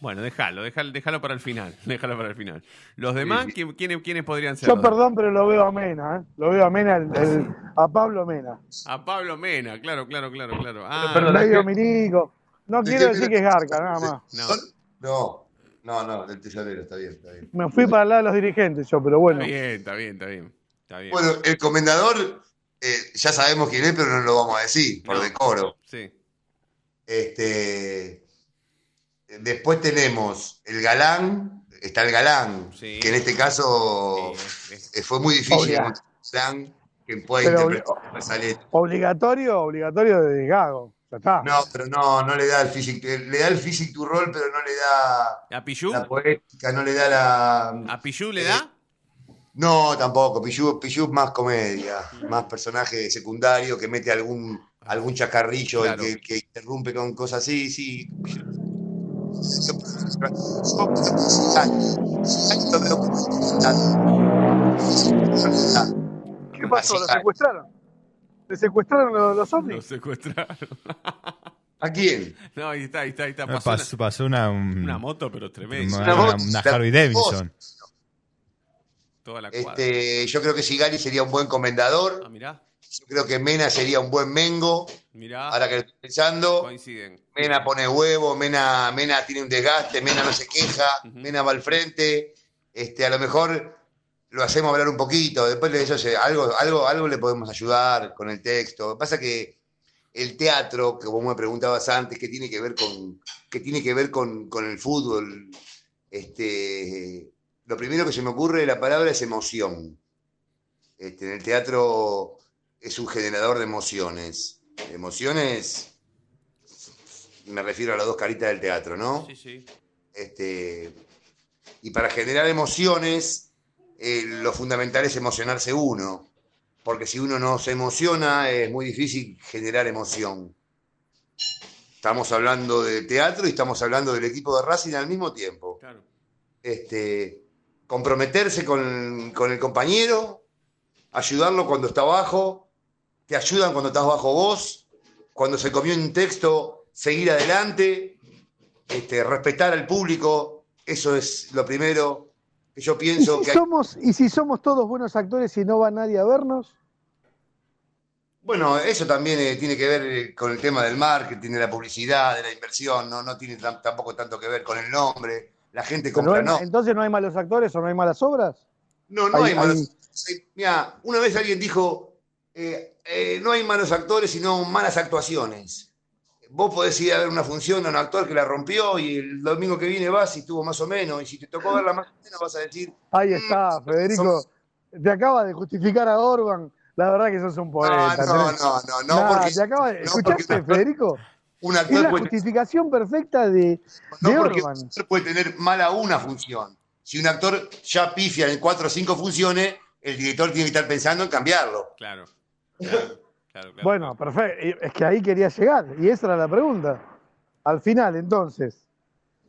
Bueno, déjalo, déjalo, déjalo para el final. <laughs> Déjalo para el final. Los demás, sí. ¿quién- ¿quiénes, quiénes podrían ser? Yo perdón, pero lo veo a Mena, ¿eh? Lo veo a Mena, el- el- a Pablo Mena. A Pablo Mena, claro, claro, claro, claro. Ah, milico. No ¿De quiero decir que es Garca, nada más. no. No, no, no, del tesorero, está bien, está bien. Me fui para el lado de los dirigentes yo, pero bueno. Está bien, está bien, está bien. Está bien. Bueno, el comendador, eh, ya sabemos quién es, pero no lo vamos a decir, por No. decoro. Sí. Este, después tenemos el galán, está el galán, Sí. que en este caso Sí, eh, fue muy difícil Obvia. encontrar un galán que pueda Pero interpretar. Obligatorio, obligatorio de Gago. Está. No, pero no, no le da el physic, le da el physic to roll, pero no le da ¿A Pichu? la poética, no le da la... ¿A Pichu le da? No, tampoco, Pichu, Pichu es más comedia, más personaje secundario que mete algún, algún chacarrillo y Claro. que, que interrumpe con cosas así, sí. ¿Qué pasó? ¿Lo secuestraron? ¿Le secuestraron los, los Lo ovnis? secuestraron. <laughs> ¿A quién? No, ahí está, ahí está, ahí está. Ah, Pasó una, una, un- una moto, pero tremenda. una, Una Harley Davidson. Toda la cuadra. Este, yo creo que Sigali sería un buen Ah, comendador. mirá, Yo creo que Mena sería un buen Mengo. Mirá. Ahora que lo estoy pensando, coinciden. Mena pone huevo, Mena, Mena tiene un desgaste, Mena no se queja. Mena va al frente. Este, a lo mejor lo hacemos hablar un poquito. Después de eso algo, algo, algo le podemos ayudar con el texto. Lo que pasa que el teatro, que vos me preguntabas antes, ¿qué tiene que ver con, tiene que ver con, con el fútbol? Este, lo primero que se me ocurre de la palabra es emoción. Este, en el teatro es un generador de emociones. Emociones, me refiero a las dos caritas del teatro, ¿no? Sí, sí. Este, y para generar emociones, eh, lo fundamental es emocionarse uno, porque si uno no se emociona es muy difícil generar emoción. Estamos hablando de teatro y estamos hablando del equipo de Racing al mismo tiempo. Claro. Este, comprometerse con, con el compañero, ayudarlo cuando está abajo, te ayudan cuando estás bajo vos, cuando se comió un texto, seguir adelante, este, respetar al público, eso es lo primero que yo ¿Y pienso si, que hay- somos, ¿Y si somos todos buenos actores y no va nadie a vernos? Bueno, eso también eh, tiene que ver eh, con el tema del marketing, de la publicidad, de la inversión, no, no tiene tam- tampoco tanto que ver con el nombre, la gente compra, no hay- no. Entonces no hay malos actores o no hay malas obras. No, no Hay- hay, malos. hay- Mira, una vez alguien dijo, eh, eh, no hay malos actores, sino malas actuaciones. Vos podés ir a ver una función de un actor que la rompió y el domingo que viene vas y estuvo más o menos, y si te tocó verla más o menos vas a decir, Ahí está, Federico. Te acaba de justificar a Orban. La verdad que sos un poeta. no, no, no, no, Nah, porque, te acaba de... no, porque ¿Escuchaste, un actor- Federico? un Es actor la puede, justificación perfecta de, no de porque un Orban. actor puede tener mala una función. Si un actor ya pifia en cuatro o cinco funciones, el director tiene que estar pensando en cambiarlo. Claro. Claro, <laughs> claro, claro. Bueno, perfecto. Es que ahí quería llegar. Y esa era la pregunta. Al final, entonces.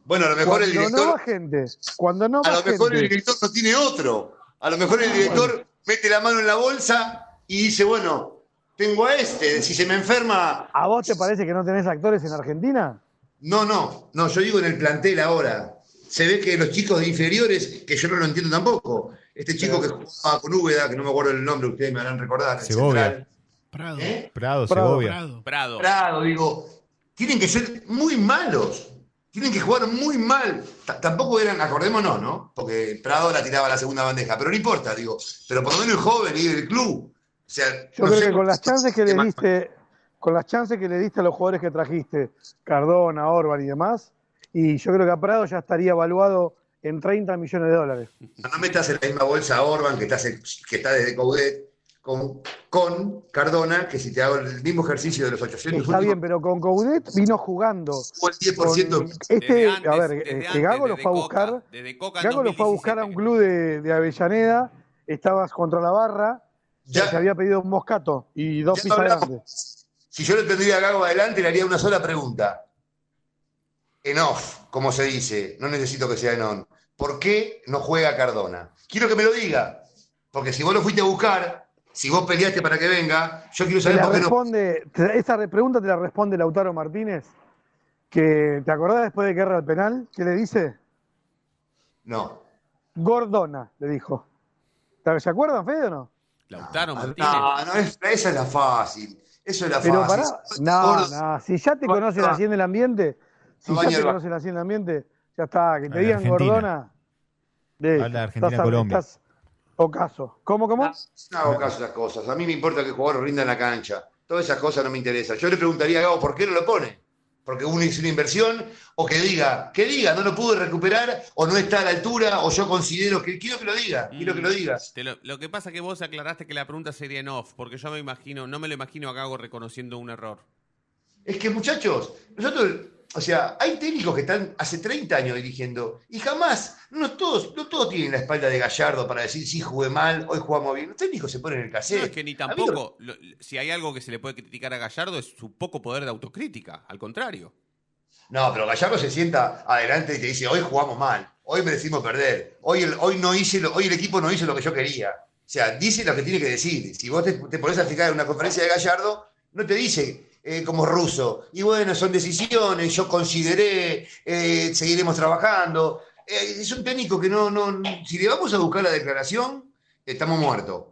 Bueno, a lo mejor el Cuando director... no va gente. Cuando no A lo mejor el director no tiene otro. A lo mejor el director mete la mano en la bolsa y dice, bueno, tengo a este, si se me enferma... ¿A vos te parece que no tenés actores en Argentina? No, no, no, yo digo en el plantel ahora. Se ve que los chicos de inferiores, que yo no lo entiendo tampoco, este chico que jugaba con Úbeda, que no me acuerdo el nombre, ustedes me harán recordar, Segovia. central. Prado. ¿Eh? Prado, Prado, Segovia. Prado. Prado. Prado, digo, tienen que ser muy malos. Tienen que jugar muy mal. T- tampoco eran, acordémonos, ¿no? Porque Prado la tiraba a la segunda bandeja, pero no importa, digo. Pero por lo menos el joven y el club. O sea, Yo no creo sé que con las chances que le diste, con las chances que le diste a los jugadores que trajiste, Cardona, Orban y demás, y yo creo que a Prado ya estaría evaluado en 30 millones de dólares. No metas en la misma bolsa a Orban, que está, que está desde Coudet, con, con Cardona, que si te hago el mismo ejercicio de los 800 Está bien, pero con Coudet vino jugando. jugó el 10%. Con este, antes, a ver, eh, que antes, Gago lo fue a Coca, buscar. desde Coca en Gago lo fue a buscar a un 2017. club de, de Avellaneda, estabas contra la barra, Ya- se había pedido un moscato y dos pizzas grandes. Si yo le tendría a Gago adelante, le haría una sola pregunta. en off, como se dice, no necesito que sea en on. ¿Por qué no juega Cardona? Quiero que me lo diga, porque si vos lo fuiste a buscar, si vos peleaste para que venga, yo quiero saber por qué no. responde, te- esa re- pregunta te la responde Lautaro Martínez, que ¿te acordás después de que erra el penal? ¿Qué le dice? No. Gordona, le dijo. ¿Se acuerdan, Fede, o no? Lautaro Martínez. No, no, es- esa es la fácil. Eso es la Pero fácil. pará, no, no, si ya te conoce la 100 del ambiente, si No ya te el ba- conoce la 100 del ambiente, ya está, que te digan Argentina. Gordona. De, Habla Argentina, estás- Colombia. estás ocaso. ¿Cómo, cómo? No hago caso esas cosas. A mí me importa que el jugador rinda en la cancha. Todas esas cosas no me interesan. Yo le preguntaría a Gabo por qué no lo pone. Porque uno hizo una inversión, o que diga, que diga, no lo pude recuperar, o no está a la altura, o yo considero que. Quiero que lo diga, quiero que lo digas. Te lo, lo que pasa es que vos aclaraste que la pregunta sería en off, porque yo me imagino, no me lo imagino a Gago reconociendo un error. Es que, muchachos, nosotros, o sea, hay técnicos que están hace 30 años dirigiendo y jamás, no todos, no todos tienen la espalda de Gallardo para decir sí jugué mal, hoy jugamos bien. Los técnicos se ponen en el cassette. No, es que ni lo- tampoco, lo- si hay algo que se le puede criticar a Gallardo es su poco poder de autocrítica, al contrario. No, pero Gallardo se sienta adelante y te dice, hoy jugamos mal, hoy merecimos perder, hoy el, hoy no hice lo- hoy el equipo no hizo lo que yo quería. O sea, dice lo que tiene que decir. Si vos te, te pones a fijar en una conferencia de Gallardo, no te dice eh, como ruso, y bueno, son decisiones, yo consideré, eh, seguiremos trabajando. Eh, es un técnico que no, no, si le vamos a buscar la declaración, estamos muertos.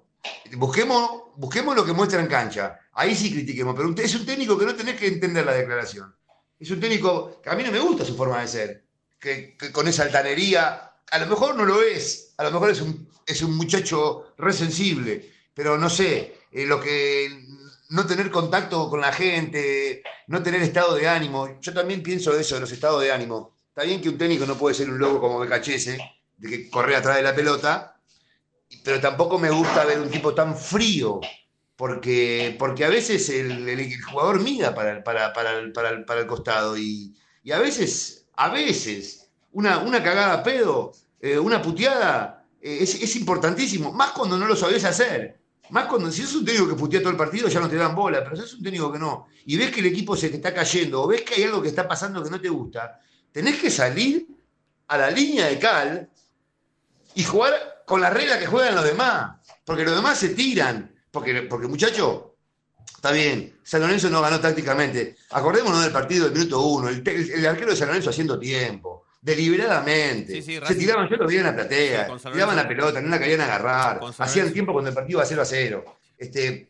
Busquemos, busquemos lo que muestra en cancha. Ahí sí critiquemos, pero es un técnico que no tenés que entender la declaración. Es un técnico que a mí no me gusta su forma de ser, que, con esa altanería, a lo mejor no lo es, a lo mejor es un, es un muchacho re sensible, pero no sé, lo que no tener contacto con la gente, no tener estado de ánimo, yo también pienso eso, de los estados de ánimo. Está bien que un técnico no puede ser un loco como Becachese, de que corre atrás de la pelota, pero tampoco me gusta ver un tipo tan frío, porque, porque a veces el, el- jugador mira para, el- para, para, el, para, el, para el costado y, y a veces, a veces, una, una cagada a pedo, eh, una puteada, eh, es, es importantísimo, más cuando no lo sabés hacer. Más cuando, si sos un técnico que putea todo el partido, ya no te dan bola, pero si sos un técnico que no, y ves que el equipo se te está cayendo, o ves que hay algo que está pasando que no te gusta, tenés que salir a la línea de cal y jugar con la regla que juegan los demás. Porque los demás se tiran. Porque, porque muchacho, está bien, San Lorenzo no ganó tácticamente. Acordémonos del partido del minuto uno, el arquero de San Lorenzo haciendo tiempo, deliberadamente. Sí, sí, se tiraban, yo lo vi en la platea, tiraban la pelota, no la querían agarrar, hacían tiempo cuando el partido iba 0 a 0. Este,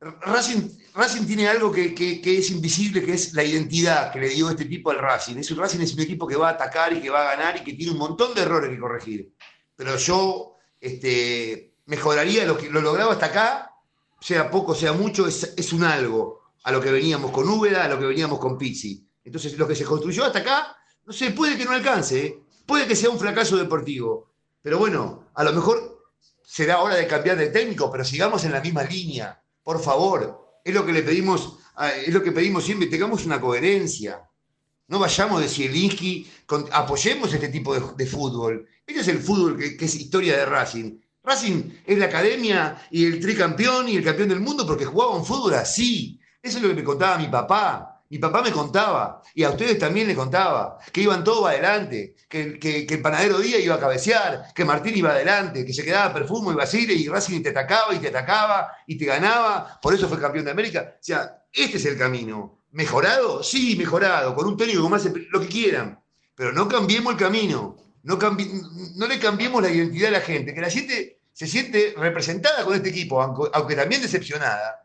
Racing, Racing tiene algo que, que- que es invisible, que es la identidad que le dio este tipo al Racing. Es un Racing es un equipo que va a atacar y que va a ganar y que tiene un montón de errores que corregir. Pero yo este, mejoraría lo que lo logrado hasta acá, sea poco, sea mucho, es, es un algo a lo que veníamos con Úbeda, a lo que veníamos con Pizzi. Entonces, lo que se construyó hasta acá, no sé, puede que no alcance, ¿eh? puede que sea un fracaso deportivo. Pero bueno, a lo mejor será hora de cambiar de técnico, pero sigamos en la misma línea, por favor. Es lo que le pedimos, ah, es lo que pedimos siempre, tengamos una coherencia. No vayamos de Zielinski, apoyemos este tipo de, de fútbol. Este es el fútbol que, que es historia de Racing. Racing es la academia y el tricampeón y el campeón del mundo porque jugaba un fútbol así. Eso es lo que me contaba mi papá. Mi papá me contaba, y a ustedes también le contaba, que iban todos adelante, que, el panadero Díaz iba a cabecear, que Martín iba adelante, que se quedaba Perfumo y Basile y Racing te atacaba y te atacaba y te ganaba, por eso fue campeón de América. O sea, este es el camino. ¿Mejorado? Sí, mejorado, con un técnico más lo que quieran, pero no cambiemos el camino, no, le cambiemos la identidad a la gente, que la gente se siente representada con este equipo, aunque también decepcionada,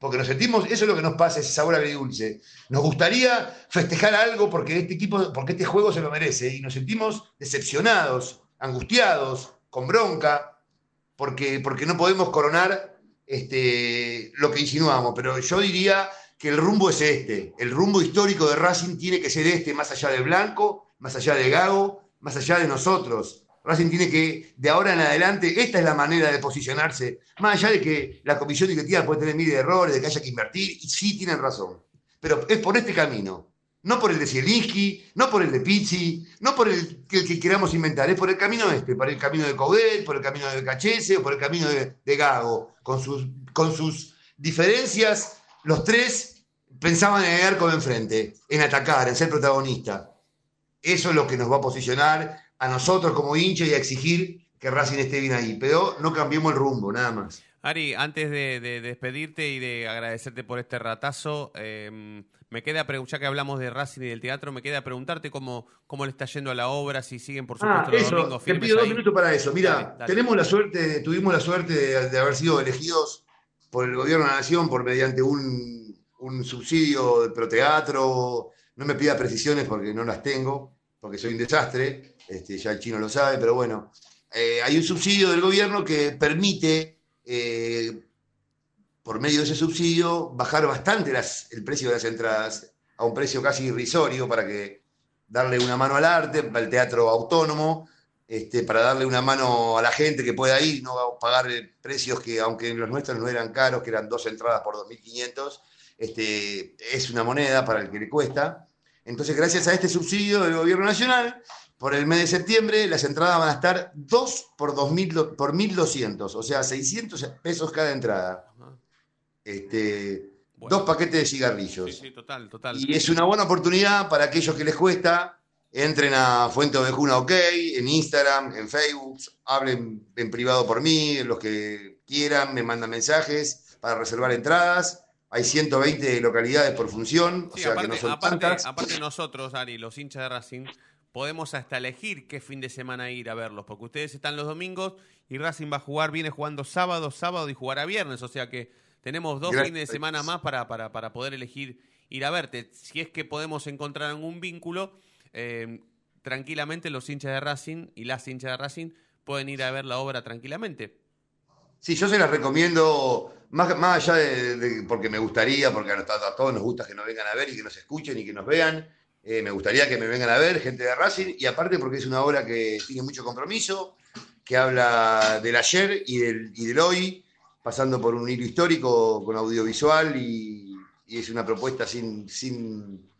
porque nos sentimos, eso es lo que nos pasa, ese sabor agridulce. Nos gustaría festejar algo porque este equipo, porque este juego se lo merece, y nos sentimos decepcionados, angustiados, con bronca, porque, porque no podemos coronar este, lo que insinuamos. Pero yo diría que el rumbo es este. El rumbo histórico de Racing tiene que ser este, más allá de Blanco, más allá de Gago, más allá de nosotros. Racing tiene que, de ahora en adelante, esta es la manera de posicionarse. Más allá de que la comisión directiva puede tener mil errores, de que haya que invertir, y sí tienen razón. Pero es por este camino. No por el de Zielinski, no por el de Pizzi, no por el que, que queramos inventar, es por el camino este, por el camino de Coudet, por el camino de Cachese o por el camino de, de Gago, con sus, con sus diferencias, los tres pensaban en el arco de enfrente, en atacar, en ser protagonista. Eso es lo que nos va a posicionar a nosotros como hinchas y a exigir que Racing esté bien ahí. Pero no cambiemos el rumbo, nada más. Ari, antes de, de despedirte y de agradecerte por este ratazo, eh, me queda preguntar, ya que hablamos de Racing y del teatro, me queda preguntarte cómo, cómo le está yendo a la obra, si siguen por Ah, supuesto los eso, domingos te pido dos ahí. minutos para eso. Mira, tenemos la suerte, tuvimos la suerte de, de haber sido elegidos por el gobierno de la nación por mediante un, un subsidio de proteatro. No me pida precisiones porque no las tengo, porque soy un desastre. Este, ya el chino lo sabe, pero bueno. Eh, hay un subsidio del gobierno que permite, eh, por medio de ese subsidio, bajar bastante las- el precio de las entradas a un precio casi irrisorio para que darle una mano al arte, al teatro autónomo, este, para darle una mano a la gente que pueda ir, no pagar eh, precios que, aunque los nuestros no eran caros, que eran dos entradas por 2.500, este, es una moneda para el que le cuesta. Entonces, gracias a este subsidio del gobierno nacional, por el mes de septiembre las entradas van a estar 2 por, 2000, do- por 1.200, o sea, 600 pesos cada entrada. Este, Bueno. Dos paquetes de cigarrillos. Sí, sí, total, total. Y es una buena oportunidad para aquellos que les cuesta, entren a Fuente Ovejuna OK, en Instagram, en Facebook, hablen en privado por mí, los que quieran, me mandan mensajes para reservar entradas. Hay 120 localidades por función, o sea aparte, que no son aparte- aparte nosotros, Ari, los hinchas de Racing, podemos hasta elegir qué fin de semana ir a verlos, porque ustedes están los domingos y Racing va a jugar, viene jugando sábado, sábado y jugará viernes, o sea que tenemos dos Gracias. fines de semana más para, para, para poder elegir ir a verte. Si es que podemos encontrar algún vínculo, eh, tranquilamente los hinchas de Racing y las hinchas de Racing pueden ir a ver la obra tranquilamente. Sí, yo se las recomiendo, más, más allá de, de- porque me gustaría, porque a, a todos nos gusta que nos vengan a ver y que nos escuchen y que nos vean. Eh, me gustaría que me vengan a ver, gente de Racing, y aparte porque es una obra que tiene mucho compromiso, que habla del ayer y del, y del hoy, pasando por un hilo histórico con audiovisual y, es una propuesta sin, sin,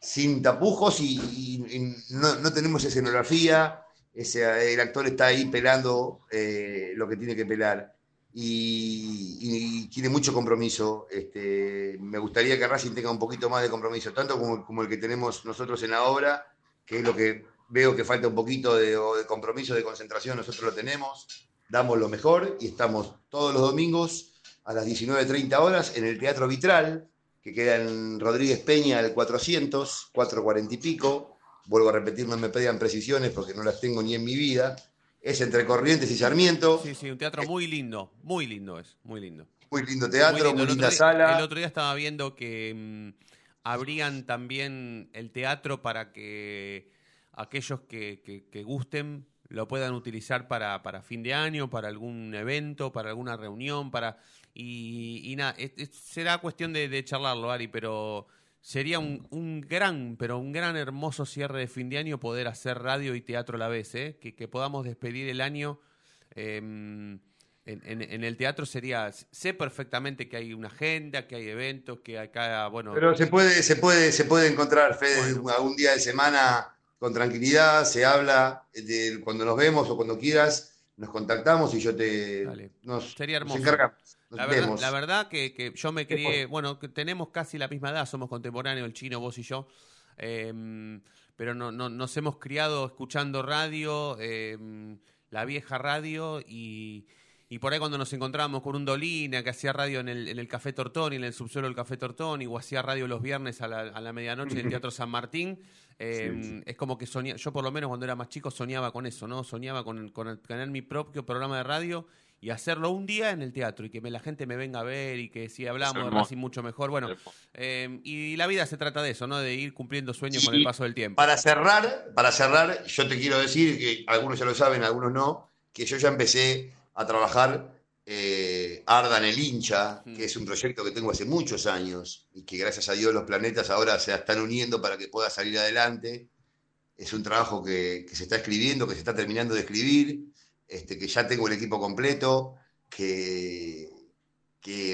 sin tapujos y no, no tenemos escenografía, ese, el actor está ahí pelando eh, lo que tiene que pelar y, tiene mucho compromiso. Este, me gustaría que Racing tenga un poquito más de compromiso, tanto como, como el que tenemos nosotros en la obra, que es lo que veo que falta un poquito de, de compromiso, de concentración, nosotros lo tenemos, damos lo mejor y estamos todos los domingos a las 19.30 horas en el Teatro Vitral, que queda en Rodríguez Peña al 400, 440 y pico. Vuelvo a repetir, no me pedan precisiones porque no las tengo ni en mi vida. Es entre Corrientes y Sarmiento. Sí, sí, un teatro muy lindo, muy lindo es, muy lindo. Muy lindo teatro, muy, linda día- sala. El otro día estaba viendo que mm, abrían también el teatro para que aquellos que, que- que gusten lo puedan utilizar para, para fin de año, para algún evento, para alguna reunión, para y, y nada, será cuestión de, de charlarlo, Ari, pero sería un, un gran, pero un gran hermoso cierre de fin de año poder hacer radio y teatro a la vez, ¿eh? que, que podamos despedir el año. em, en, en- en el teatro sería, sé perfectamente que hay una agenda, que hay eventos, que acá, bueno... Pero se puede, se puede, se puede encontrar, Fede, algún día de semana con tranquilidad, se habla, de, cuando nos vemos o cuando quieras, nos contactamos y yo te nos, Sería nos hermoso. encargamos. La verdad, vemos. la verdad que, que yo me crié, bueno, que tenemos casi la misma edad, somos contemporáneos, el chino, vos y yo, em, pero no, no- nos hemos criado escuchando radio, em, la vieja radio, y, y por ahí cuando nos encontrábamos con un Dolina que hacía radio en el, en el Café Tortoni, en el subsuelo del Café Tortoni, o hacía radio los viernes a la, a la medianoche en el Teatro San Martín, <laughs> em, es como que soñaba, yo por lo menos cuando era más chico soñaba con eso, ¿no? Soñaba con, con tener mi propio programa de radio y hacerlo un día en el teatro y que me- la gente me venga a ver y que si hablamos de. Racing mucho mejor. Bueno, eh, y la vida se trata de eso, ¿no? De ir cumpliendo sueños Y con el paso del tiempo. Para cerrar, para cerrar, yo te quiero decir que algunos ya lo saben, algunos no, que yo ya empecé a trabajar eh, Ardan el hincha, que es un proyecto que tengo hace muchos años y que gracias a Dios los planetas ahora se están uniendo para que pueda salir adelante. Es un trabajo que, que se está escribiendo, que se está terminando de escribir, este, que ya tengo el equipo completo, que,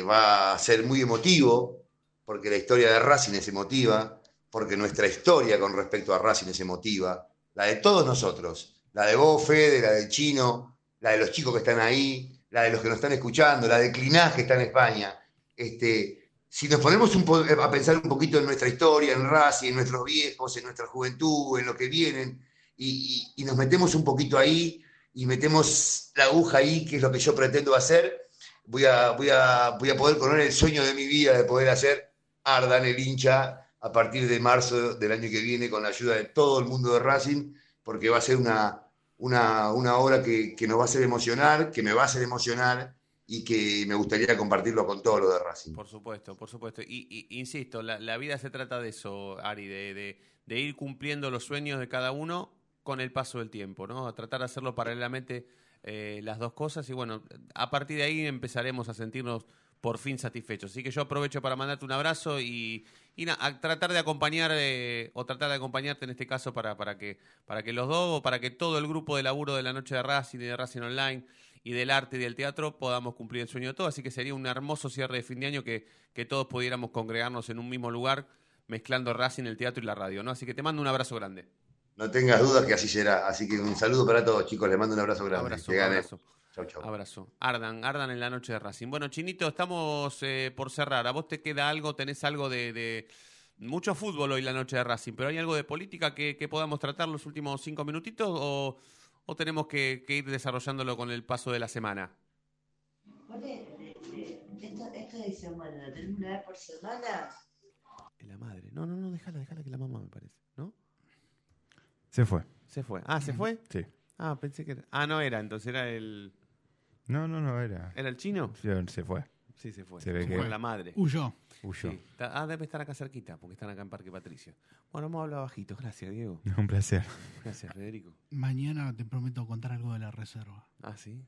va a ser muy emotivo, porque la historia de Racing es emotiva, porque nuestra historia con respecto a Racing es emotiva, la de todos nosotros, la de vos, Fede, la del Chino, la de los chicos que están ahí, la de los que nos están escuchando, la de Clinás que está en España. Este, si nos ponemos a pensar un poquito en nuestra historia, en Racing, en nuestros viejos, en nuestra juventud, en lo que vienen, y nos metemos un poquito ahí y metemos la aguja ahí, que es lo que yo pretendo hacer, voy a, voy a, voy a poder correr el sueño de mi vida de poder hacer Ardan el hincha a partir de marzo del año que viene con la ayuda de todo el mundo de Racing, porque va a ser una, una, una obra que, que nos va a hacer emocionar, que me va a hacer emocionar y que me gustaría compartirlo con todos los de Racing. Por supuesto, por supuesto. Y, y- insisto, la, la vida se trata de eso, Ari, de, de- de ir cumpliendo los sueños de cada uno con el paso del tiempo, ¿no? A tratar de hacerlo paralelamente eh, las dos cosas y bueno, a partir de ahí empezaremos a sentirnos por fin satisfechos. Así que yo aprovecho para mandarte un abrazo y, y a tratar de acompañar eh, o tratar de acompañarte en este caso para, para que para que los dos o para que todo el grupo de laburo de la noche de Racing y de Racing Online y del arte y del teatro podamos cumplir el sueño de todos. Así que sería un hermoso cierre de fin de año que, que todos pudiéramos congregarnos en un mismo lugar mezclando Racing, el teatro y la radio, ¿no? Así que te mando un abrazo grande. No tengas dudas que así será. Así que un saludo para todos, chicos. Les mando un abrazo grande. Abrazo, que ganen. abrazo. Chau, chau. Abrazo. Ardan, Ardan en la noche de Racing. Bueno, Chinito, estamos eh, por cerrar. ¿A vos te queda algo? ¿Tenés algo de, de- Mucho fútbol hoy la noche de Racing, pero ¿hay algo de política que, que podamos tratar los últimos cinco minutitos o, o tenemos que, que ir desarrollándolo con el paso de la semana? Esto, esto de semana, ¿lo tenemos una vez por semana? La madre. No, no, no, déjala, déjala que la mamá me parece. Se fue. Se fue. Ah, ¿se fue? Sí. Ah, pensé que era... Ah, no era, entonces era el... No, no, no era. ¿Era el chino? Sí, Se fue. Sí, se fue. Se ve que fue la madre. Huyó. huyó. Sí. Ah, debe estar acá cerquita, porque están acá en Parque Patricio. Bueno, vamos a hablar bajito. Gracias, Diego. <laughs> Un placer. Gracias, Federico. Mañana te prometo contar algo de la reserva. Ah, sí.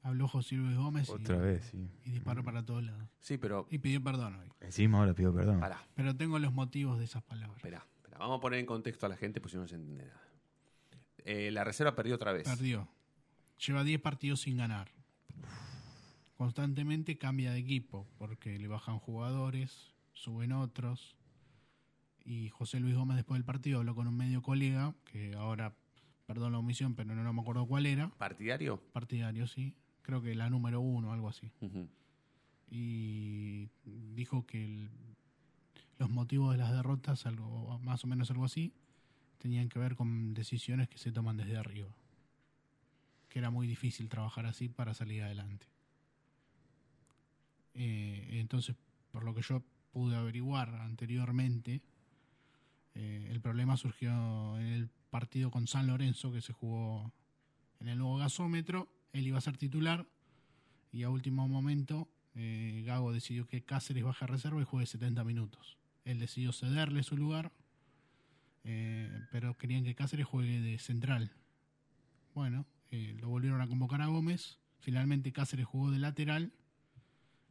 Habló José Luis Gómez y, Otra vez, sí. y disparó para todos lados. Sí, pero... Y pidió perdón hoy. Encima ahora pido perdón. Pará, Pero tengo los motivos de esas palabras. espera. Vamos a poner en contexto a la gente, pues si no se entiende nada. Eh, la reserva perdió otra vez. Perdió. Lleva 10 partidos sin ganar. Constantemente cambia de equipo porque le bajan jugadores, suben otros. Y José Luis Gómez después del partido habló con un medio colega, que ahora, perdón la omisión, pero no, no me acuerdo cuál era. ¿Partidario? Partidario, sí. Creo que la número uno, algo así. Y dijo que el- los motivos de las derrotas, algo más o menos algo así, tenían que ver con decisiones que se toman desde arriba. Que era muy difícil trabajar así para salir adelante. Eh, entonces, por lo que yo pude averiguar anteriormente, eh, el problema surgió en el partido con San Lorenzo que se jugó en el nuevo gasómetro. Él iba a ser titular y a último momento eh, Gago decidió que Cáceres baje a reserva y juegue 70 minutos. Él decidió cederle su lugar, eh, pero querían que Cáceres juegue de central. Bueno, eh, lo volvieron a convocar a Gómez. Finalmente Cáceres jugó de lateral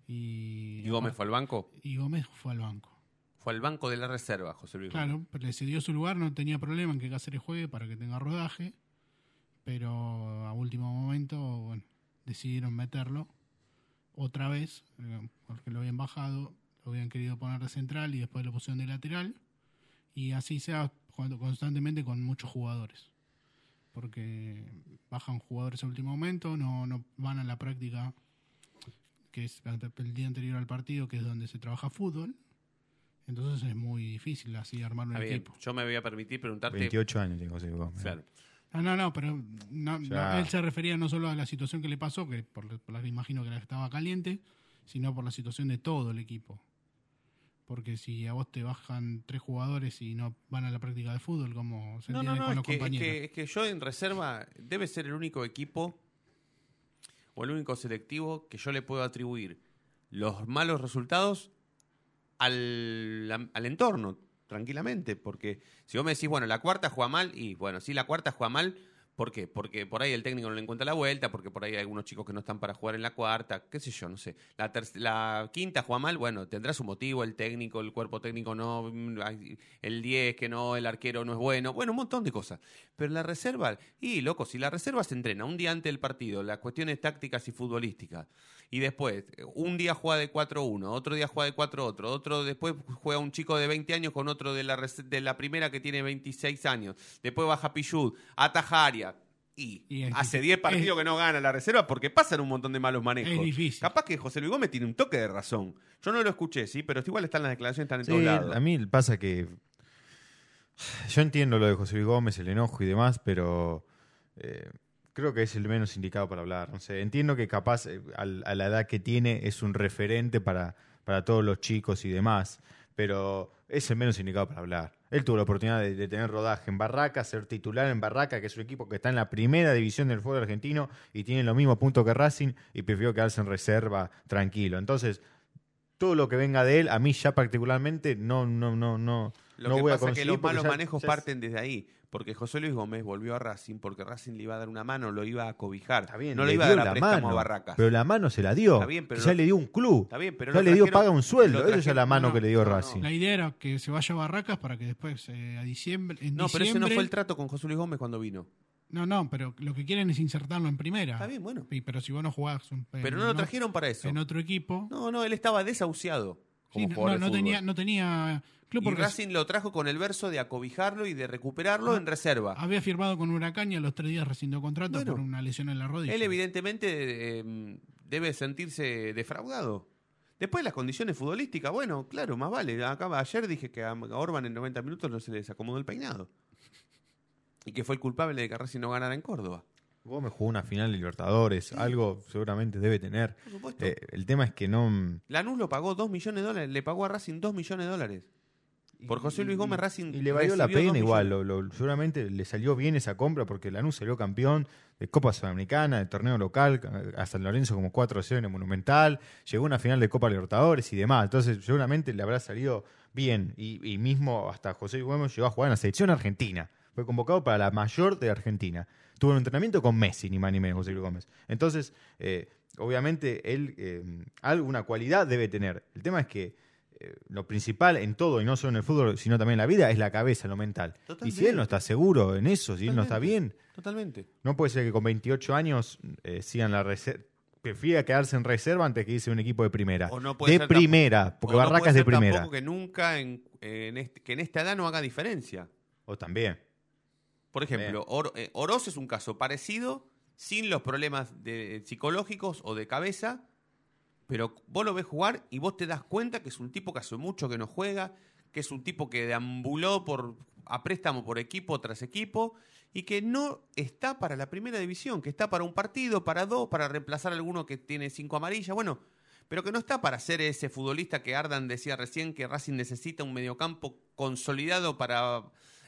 y, ¿Y Gómez fue al banco? y Gómez fue al banco. Fue al banco de la reserva, José Luis. Gómez. Claro, pero le cedió su lugar, no tenía problema en que Cáceres juegue para que tenga rodaje, pero a último momento bueno, decidieron meterlo otra vez, eh, porque lo habían bajado, lo habían querido poner de central y después lo pusieron de lateral, y así se va jugando constantemente con muchos jugadores, porque bajan jugadores a último momento, no, no van a la práctica que es el día anterior al partido, que es donde se trabaja fútbol, entonces es muy difícil así armar un bien. equipo. Yo me voy a permitir preguntarte. 28 años tiene José Gómez. Claro. No, no, no, pero no, no, Ya. él se refería no solo a la situación que le pasó, que por, por la que imagino que la estaba caliente, sino por la situación de todo el equipo. Porque si a vos te bajan tres jugadores y no van a la práctica de fútbol, ¿cómo se No, no, con es los que, es, compañeros? que, es que yo en reserva debe ser el único equipo o el único selectivo que yo le puedo atribuir los malos resultados al, al entorno, tranquilamente. Porque si vos me decís, bueno, la cuarta juega mal, y bueno, sí, la cuarta juega mal, ¿por qué? Porque por ahí el técnico no le encuentra la vuelta, porque por ahí hay algunos chicos que no están para jugar en la cuarta, qué sé yo, no sé. La, la quinta juega mal, bueno, tendrá su motivo, el técnico, el cuerpo técnico no, mm, el 10 que no, el arquero no es bueno, bueno, un montón de cosas. Pero la reserva, y loco, si la reserva se entrena un día antes del partido, las cuestiones tácticas y futbolísticas, y después un día juega de 4-1, otro día juega de 4-otro, otro después juega un chico de 20 años con otro de la, de la primera que tiene 26 años, después baja Pichud, Atajaria, Y, hace difícil. 10 partidos Es- que no gana la reserva porque pasan un montón de malos manejos. Es difícil. Capaz que José Luis Gómez tiene un toque de razón. Yo no lo escuché, sí, pero igual están las declaraciones, están en Sí, todos lados. a mí pasa que. Yo entiendo lo de José Luis Gómez, el enojo y demás, pero eh, creo que es el menos indicado para hablar. No sé, entiendo que capaz eh, a, la edad que tiene es un referente para, para todos los chicos y demás, pero es el menos indicado para hablar. Él tuvo la oportunidad de, de tener rodaje en Barraca, ser titular en Barraca, que es un equipo que está en la primera división del fútbol argentino y tiene los mismos puntos que Racing y prefirió quedarse en reserva tranquilo. Entonces, todo lo que venga de él, a mí ya particularmente no, no, no, no, Lo no que voy a pasa es que los malos ya- manejos ya parten desde ahí. Porque José Luis Gómez volvió a Racing porque Racing le iba a dar una mano, lo iba a cobijar. Está bien, no le le iba a dar a la préstamo mano, a Barracas. Pero la mano se la dio. Está bien, pero ya le dio un club. Está bien, pero ya le dio trajeron- paga un sueldo. Eso es la mano no, que le dio no, no. Racing. La idea era que se vaya a Barracas para que después, eh, a diciembre. En No, pero ese no fue el trato con José Luis Gómez cuando vino. No, no, pero lo que quieren es insertarlo en primera. Está bien, bueno. Sí, pero si vos no jugás. un- Pero en- no lo trajeron para eso. En otro equipo. No, no, él estaba desahuciado como Sí, no, jugador no, no tenía, no tenía club Y porque Racing lo trajo con el verso de acobijarlo y de recuperarlo Ah, en reserva. había firmado con Huracán y a los tres días rescindió contrato Bueno. por una lesión en la rodilla. Él evidentemente eh, debe sentirse defraudado. Después las condiciones futbolísticas, bueno, claro, más vale. Acá, ayer dije que a Orban en 90 minutos no se les acomodó el peinado. Y que fue el culpable de que Racing no ganara en Córdoba. Gómez jugó una final de Libertadores. Algo seguramente debe tener. Por supuesto. Eh, el tema es que no. Lanús lo pagó 2 millones de dólares, le pagó a Racing 2 millones de dólares. Por José Luis Gómez Racing Y le valió la pena igual, lo- lo- seguramente le salió bien esa compra porque Lanús salió campeón de Copa Sudamericana, de torneo local, a San Lorenzo como 4-0 en el Monumental, llegó a una final de Copa Libertadores y demás, entonces seguramente le habrá salido bien y, y mismo hasta José Luis Gómez llegó a jugar en la selección argentina, fue convocado para la mayor de Argentina, tuvo un entrenamiento con Messi, ni más ni menos José Luis Gómez, entonces eh, obviamente él eh, alguna cualidad debe tener, el tema es que eh, lo principal en todo, y no solo en el fútbol, sino también en la vida, es la cabeza, lo mental. Y si él no está seguro en eso, si él no está bien, Totalmente. no puede ser que con 28 años eh, sigan la reserva. Prefiera quedarse en reserva antes que irse a un equipo de primera. O no puede de ser primera, porque o no Barracas puede es de ser primera. Tampoco que nunca, en, en este- que en esta edad no haga diferencia. O también. Por ejemplo, Or- eh, Oroz es un caso parecido, sin los problemas de- psicológicos o de cabeza, pero vos lo ves jugar y vos te das cuenta que es un tipo que hace mucho que no juega, que es un tipo que deambuló por, a préstamo por equipo tras equipo y que no está para la primera división, que está para un partido, para dos, para reemplazar a alguno que tiene cinco amarillas, bueno, pero que no está para ser ese futbolista que Ardan decía recién que Racing necesita un mediocampo consolidado para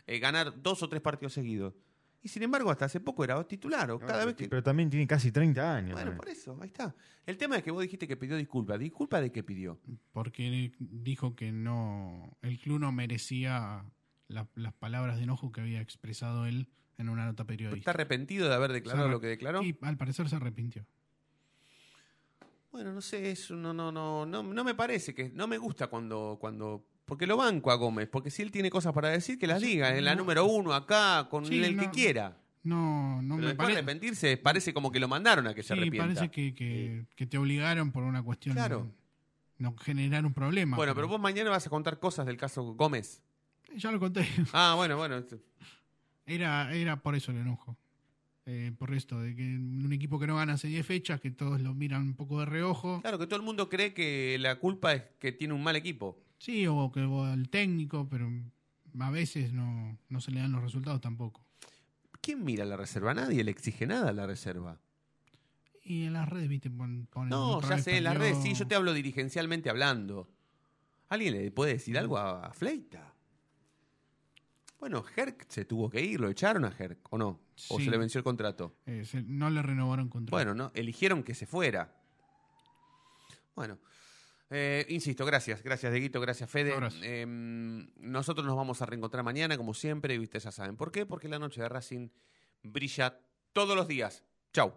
eh, ganar dos o tres partidos seguidos. Y sin embargo, hasta hace poco era titular, o cada vez que... Pero también tiene casi 30 años. Bueno, también. por eso, ahí está. El tema es que vos dijiste que pidió disculpas. ¿Disculpa de qué pidió? Porque dijo que no el club no merecía la- las palabras de enojo que había expresado él en una nota periodística. ¿Está arrepentido de haber declarado lo que declaró? Y al parecer se arrepintió. Bueno, no sé, eso no, no, no, no, no me parece que, no me gusta cuando, cuando, porque lo banco a Gómez, porque si él tiene cosas para decir, que las diga, en la no. número uno, acá, con Sí, el que quiera. No, no Pero me después parece. arrepentirse parece como que lo mandaron a que se Sí, arrepienta. parece que, que, que te obligaron por una cuestión Claro. no generar un problema. Bueno, pero vos mañana vas a contar cosas del caso Gómez. Ya lo conté. <laughs> Ah, bueno, bueno. Era, era por eso el enojo. Eh, por esto, de que un equipo que no gana hace 10 fechas, que todos lo miran un poco de reojo. Claro, que todo el mundo cree que la culpa es que tiene un mal equipo. Sí, o que o el técnico, pero a veces no, no se le dan los resultados tampoco. ¿Quién mira la reserva? Nadie le exige nada a la reserva. Y en las redes, viste, pon- ponen. No, ya sé, en las redes sí, yo te hablo dirigencialmente hablando. ¿Alguien le puede decir algo a, a Fleita? Bueno, Herc se tuvo que ir, lo echaron a Herc, ¿o no? ¿O Sí. se le venció el contrato? Eh, se- no le renovaron contrato. Bueno, no, eligieron que se fuera. Bueno, eh, insisto, gracias, gracias Deguito, gracias Fede. Eh, nosotros nos vamos a reencontrar mañana, como siempre, y ustedes ya saben por qué, porque la noche de Racing brilla todos los días. Chau.